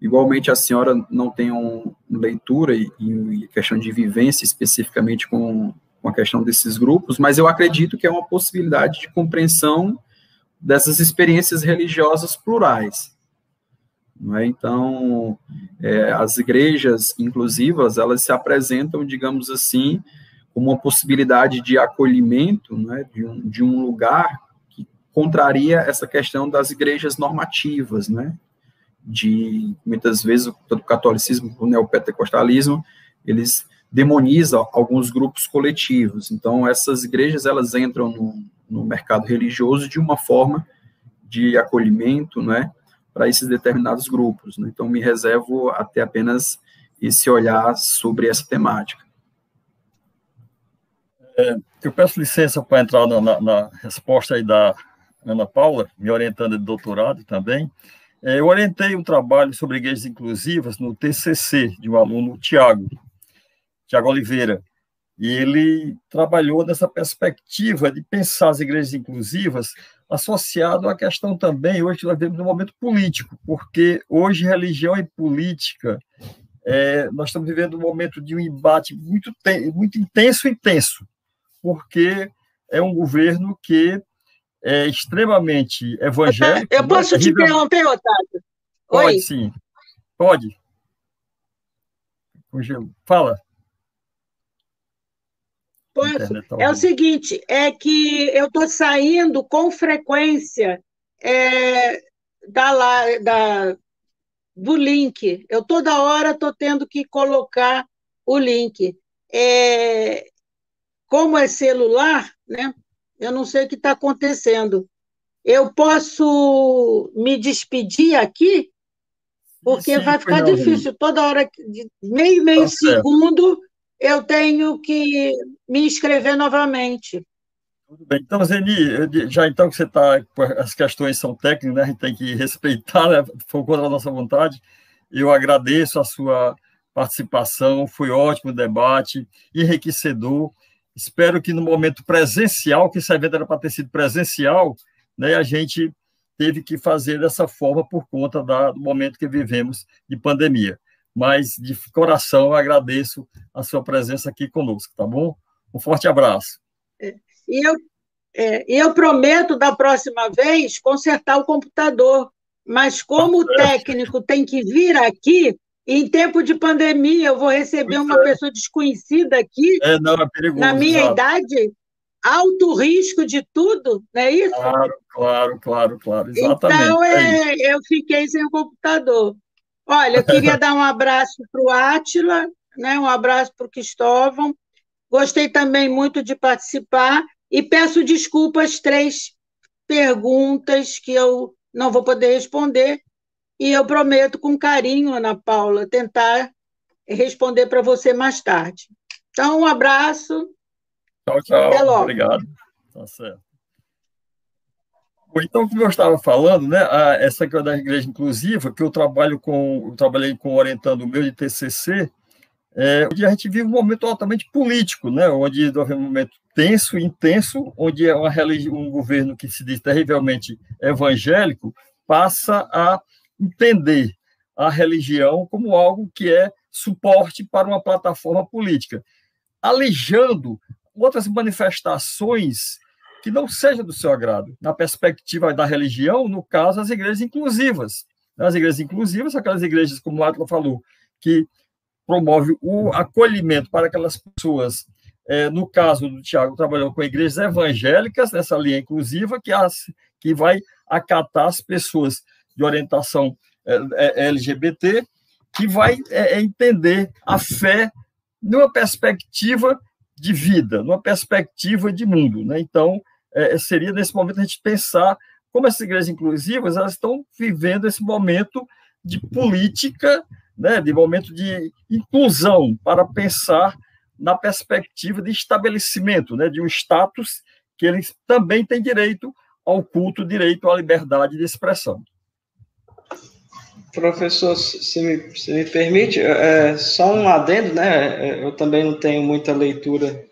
Igualmente, a senhora não tem um, leitura e, e questão de vivência especificamente com, com a questão desses grupos, mas eu acredito que é uma possibilidade de compreensão dessas experiências religiosas plurais. É? Então, é, as igrejas inclusivas, elas se apresentam, digamos assim, como uma possibilidade de acolhimento né, de, um, de um lugar que contraria essa questão das igrejas normativas, né, de, muitas vezes, o catolicismo, o neopentecostalismo, eles demonizam alguns grupos coletivos. Então, essas igrejas, elas entram no, no mercado religioso de uma forma de acolhimento, né, para esses determinados grupos. Né? Então, me reservo até apenas esse olhar sobre essa temática. É, eu peço licença para entrar na, na, na, resposta aí da Ana Paula, me orientando de doutorado também. É, eu orientei um trabalho sobre igrejas inclusivas no TCC de um aluno, Tiago, Tiago Oliveira, e ele trabalhou nessa perspectiva de pensar as igrejas inclusivas associado à questão também, hoje nós vivemos um momento político, porque hoje religião e política, é, nós estamos vivendo um momento de um embate muito, muito intenso e tenso, porque é um governo que é extremamente evangélico. Eu posso te interromper, Otávio? Pode, Oi? sim. Pode. Fala. Posso? É o seguinte, é que eu estou saindo com frequência é, da, da, do link. Eu toda hora estou tendo que colocar o link. É, como é celular, né? Eu não sei o que está acontecendo. Eu posso me despedir aqui, porque Sim, vai ficar difícil. Toda hora, meio, meio tá segundo, eu tenho que me inscrever novamente. Tudo bem. Então, Zeni, já então que você está, as questões são técnicas, né? a gente tem que respeitar, né? foi contra a nossa vontade. Eu agradeço a sua participação, foi ótimo o debate, enriquecedor. Espero que no momento presencial, que esse evento era para ter sido presencial, né, a gente teve que fazer dessa forma por conta da, do momento que vivemos de pandemia mas de coração eu agradeço a sua presença aqui conosco, tá bom? Um forte abraço. É, e eu, é, eu prometo, da próxima vez, consertar o computador, mas como o técnico tem que vir aqui, em tempo de pandemia, eu vou receber uma é. pessoa desconhecida aqui, é, não, é perigoso, na minha idade, alto risco de tudo, não é isso? Claro, claro, claro, claro, exatamente. Então, é, é eu fiquei sem o computador. Olha, eu queria dar um abraço para o Átila, né? um abraço para o Cristóvão. Gostei também muito de participar e peço desculpas três perguntas que eu não vou poder responder e eu prometo com carinho, Ana Paula, tentar responder para você mais tarde. Então, um abraço. Tchau, tchau. Até logo. Obrigado. Tá certo. Então, como eu estava falando, né, a, essa que é da igreja inclusiva, que eu trabalho com, eu trabalhei com orientando o meu de TCC, é, onde a gente vive um momento altamente político, né, onde é um momento tenso, intenso, onde é uma um governo que se diz terrivelmente evangélico passa a entender a religião como algo que é suporte para uma plataforma política, alijando outras manifestações que não seja do seu agrado. Na perspectiva da religião, no caso, as igrejas inclusivas. As igrejas inclusivas, aquelas igrejas, como o Atlas falou, que promove o acolhimento para aquelas pessoas. É, no caso do Tiago, trabalhou com igrejas evangélicas, nessa linha inclusiva, que, as, que vai acatar as pessoas de orientação é, é, LGBT, que vai é, é, entender a fé numa perspectiva de vida, numa perspectiva de mundo. Né? Então, é, seria nesse momento a gente pensar como essas igrejas inclusivas elas estão vivendo esse momento de política, né, de momento de inclusão para pensar na perspectiva de estabelecimento, né, de um status que eles também têm direito ao culto direito à liberdade de expressão. Professor, se me, se me permite, é, só um adendo, né? É, eu também não tenho muita leitura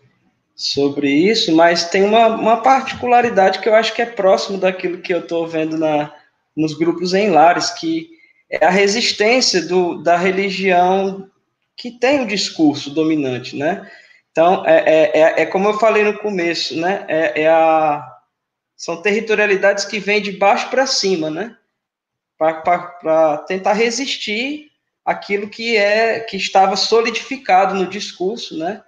sobre isso, mas tem uma, uma particularidade que eu acho que é próximo daquilo que eu estou vendo na, nos grupos em lares, que é a resistência do, da religião que tem o discurso dominante, né? Então, é, é, é, é, como eu falei no começo, né? É, é a, são territorialidades que vêm de baixo para cima, né? para tentar resistir aquilo que é que estava solidificado no discurso, né?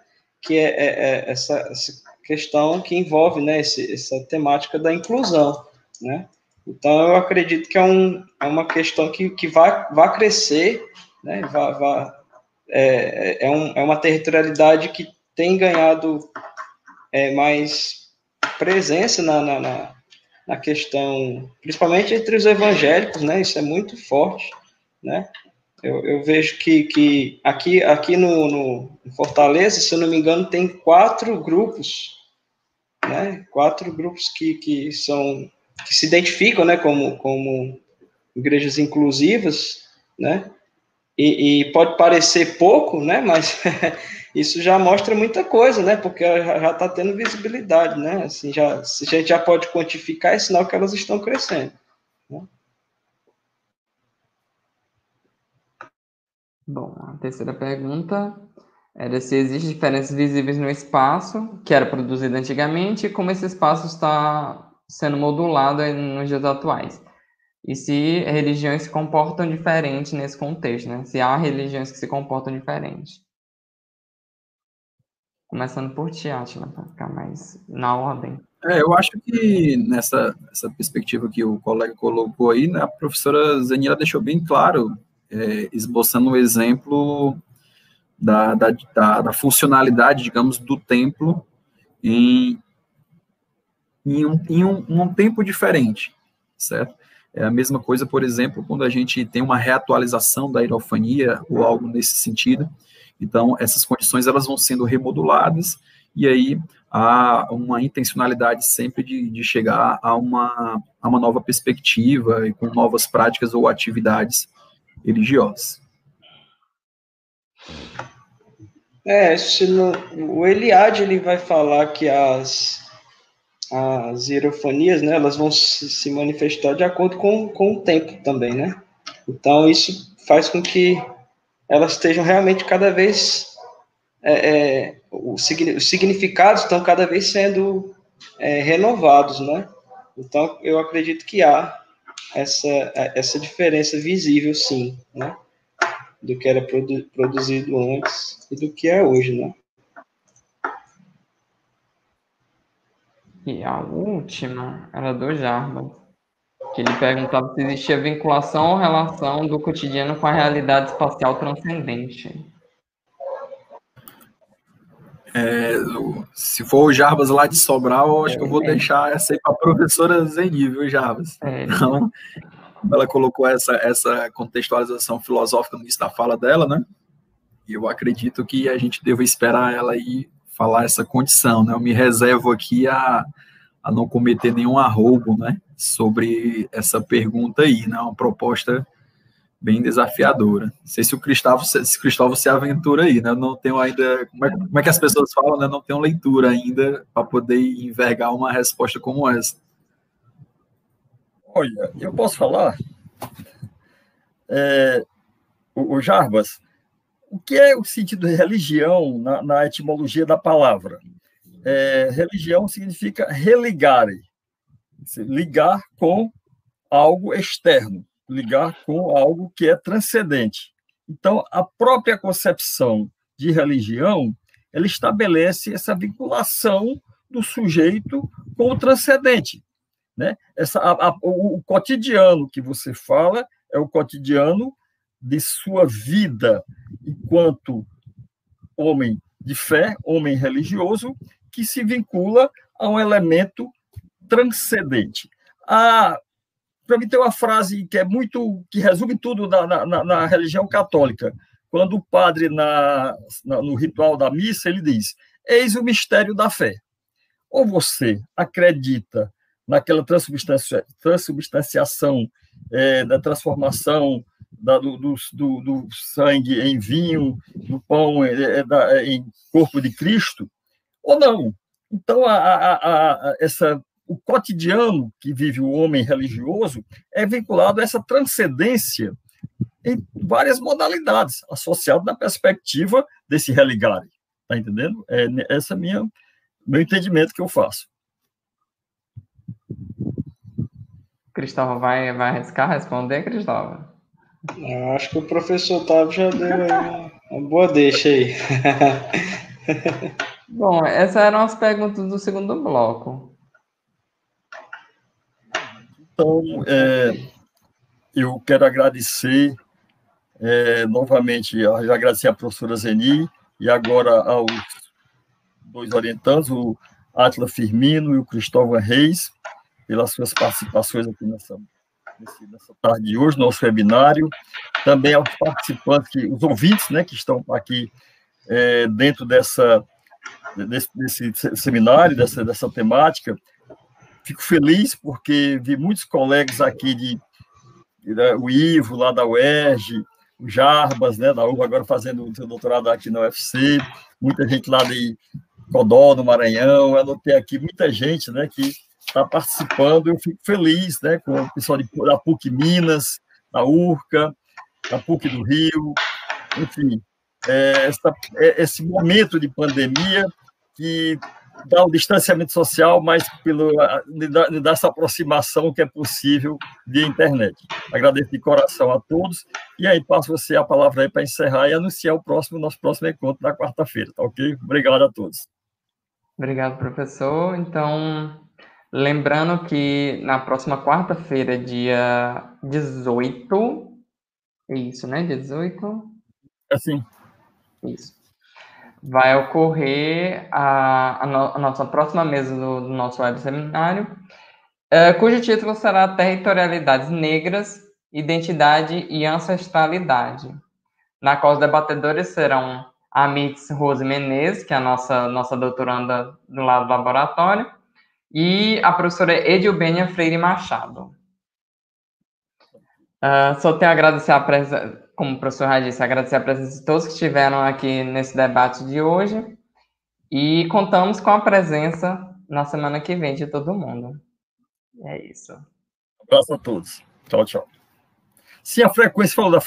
Que é, é, é essa, essa, questão que envolve, né? Esse, essa temática da inclusão, né? Então eu acredito que é, um, é uma questão que, que vai, vai crescer, né? Vai, vai, é, é, um, é uma territorialidade que tem ganhado é, mais presença na, na, na na questão, principalmente entre os evangélicos, né? Isso é muito forte, né? Eu, eu vejo que, que aqui, aqui no, no Fortaleza, se eu não me engano, tem quatro grupos, né? Quatro grupos que, que são que se identificam, né? Como, como igrejas inclusivas, né? E, e pode parecer pouco, né? Mas [LAUGHS] isso já mostra muita coisa, né? Porque já está tendo visibilidade, né? Assim, já, se a gente já pode quantificar, é sinal que elas estão crescendo. Bom, a terceira pergunta era se existem diferenças visíveis no espaço que era produzido antigamente e como esse espaço está sendo modulado nos dias atuais. E se religiões se comportam diferente nesse contexto, né? Se há religiões que se comportam diferente. Começando por ti, Atila, para ficar mais na ordem. É, eu acho que nessa essa perspectiva que o colega colocou aí, né, a professora Zenira deixou bem claro, é, esboçando um exemplo da, da, da, da, funcionalidade, digamos, do templo em, em, um, em um, um tempo diferente, certo? É a mesma coisa, por exemplo, quando a gente tem uma reatualização da aerofania ou algo nesse sentido, então, essas condições elas vão sendo remoduladas e aí há uma intencionalidade sempre de, de chegar a uma, a uma nova perspectiva e com novas práticas ou atividades religiosas. É, no, o Eliade ele vai falar que as, as hierofanias, né, elas vão se, se manifestar de acordo com, com o tempo também, né? Então, isso faz com que elas estejam realmente cada vez é, é, os significados estão cada vez sendo é, renovados, né? Então eu acredito que há essa essa diferença visível, sim, né? Do que era produ produzido antes e do que é hoje, né? E a última era do Jarbas que ele perguntava se existia vinculação ou relação do cotidiano com a realidade espacial transcendente. É, se for o Jarbas lá de Sobral, eu acho é, que eu vou é. deixar essa aí para a professora Zeni, viu, Jarbas? É. Então, ela colocou essa, essa contextualização filosófica no início da fala dela, né? E eu acredito que a gente deva esperar ela aí falar essa condição, né? Eu me reservo aqui a, a não cometer nenhum arrobo, né? sobre essa pergunta aí, né? Uma proposta bem desafiadora. Não sei se o Cristóvão, se Cristóvão se aventura aí, né? Eu não tenho ainda. Como é, como é que as pessoas falam, né? Não tenho leitura ainda para poder envergar uma resposta como essa. Olha, eu posso falar. É, o, o, Jarbas, o que é o sentido de religião na, na etimologia da palavra? É, religião significa religare, ligar com algo externo, ligar com algo que é transcendente. Então, a própria concepção de religião, ela estabelece essa vinculação do sujeito com o transcendente. Né? Essa, a, a, o, o cotidiano que você fala é o cotidiano de sua vida enquanto homem de fé, homem religioso, que se vincula a um elemento transcendente. Ah, Para mim tem uma frase que é muito que resume tudo na, na, na religião católica. Quando o padre na, na, no ritual da missa ele diz: "Eis o mistério da fé". Ou você acredita naquela transubstancia, transubstanciação, é, da transformação da, do, do, do, sangue em vinho, do pão é, é da, é, em corpo de Cristo, ou não? Então, a, a, a, essa, o cotidiano que vive o homem religioso é vinculado a essa transcendência em várias modalidades, associado na perspectiva desse religare. Está entendendo? É essa é minha meu entendimento que eu faço. Cristóvão vai, vai arriscar responder, Cristóvão? Eu acho que o professor Otávio já deu uma boa deixa aí. [LAUGHS] Bom, essas eram as perguntas do segundo bloco. Então, é, eu quero agradecer é, novamente, já agradecer à professora Zeni e agora aos dois orientantes, o Atila Firmino e o Cristóvão Reis, pelas suas participações aqui nessa, nessa tarde de hoje, nosso webinário. Também aos participantes, que, os ouvintes né, que estão aqui é, dentro dessa, desse, desse, seminário, dessa, dessa temática. Fico feliz porque vi muitos colegas aqui de, de né, o Ivo, lá da UERJ, o Jarbas, né, da URA, agora fazendo o seu doutorado aqui na UFC, muita gente lá de Codó, no Maranhão, eu anotei aqui muita gente né, que está participando, eu fico feliz né, com o pessoal de, da PUC Minas, da URCA, da PUC do Rio, enfim, é, essa, é, esse momento de pandemia que dá o distanciamento social, mas pelo, lhe dá essa aproximação que é possível via internet. Agradeço de coração a todos, e aí passo você a palavra aí para encerrar e anunciar o próximo, nosso próximo encontro na quarta-feira, tá ok? Obrigado a todos. Obrigado, professor. Então, lembrando que na próxima quarta-feira, dia 18, é isso, né? Dia 18? Assim. Isso. Vai ocorrer a, a, no, a nossa próxima mesa do, do nosso web seminário, é, cujo título será Territorialidades Negras, Identidade e Ancestralidade, na qual os debatedores serão a Mix Rose Menezes, que é a nossa, nossa doutoranda do lado do laboratório, e a professora Edilbênia Freire Machado. Uh, só tenho a agradecer a presença, como o professor já disse, agradecer a presença de todos que estiveram aqui nesse debate de hoje e contamos com a presença na semana que vem de todo mundo. É isso. Abraço a todos. Tchau, tchau. Sim, a frequência falou da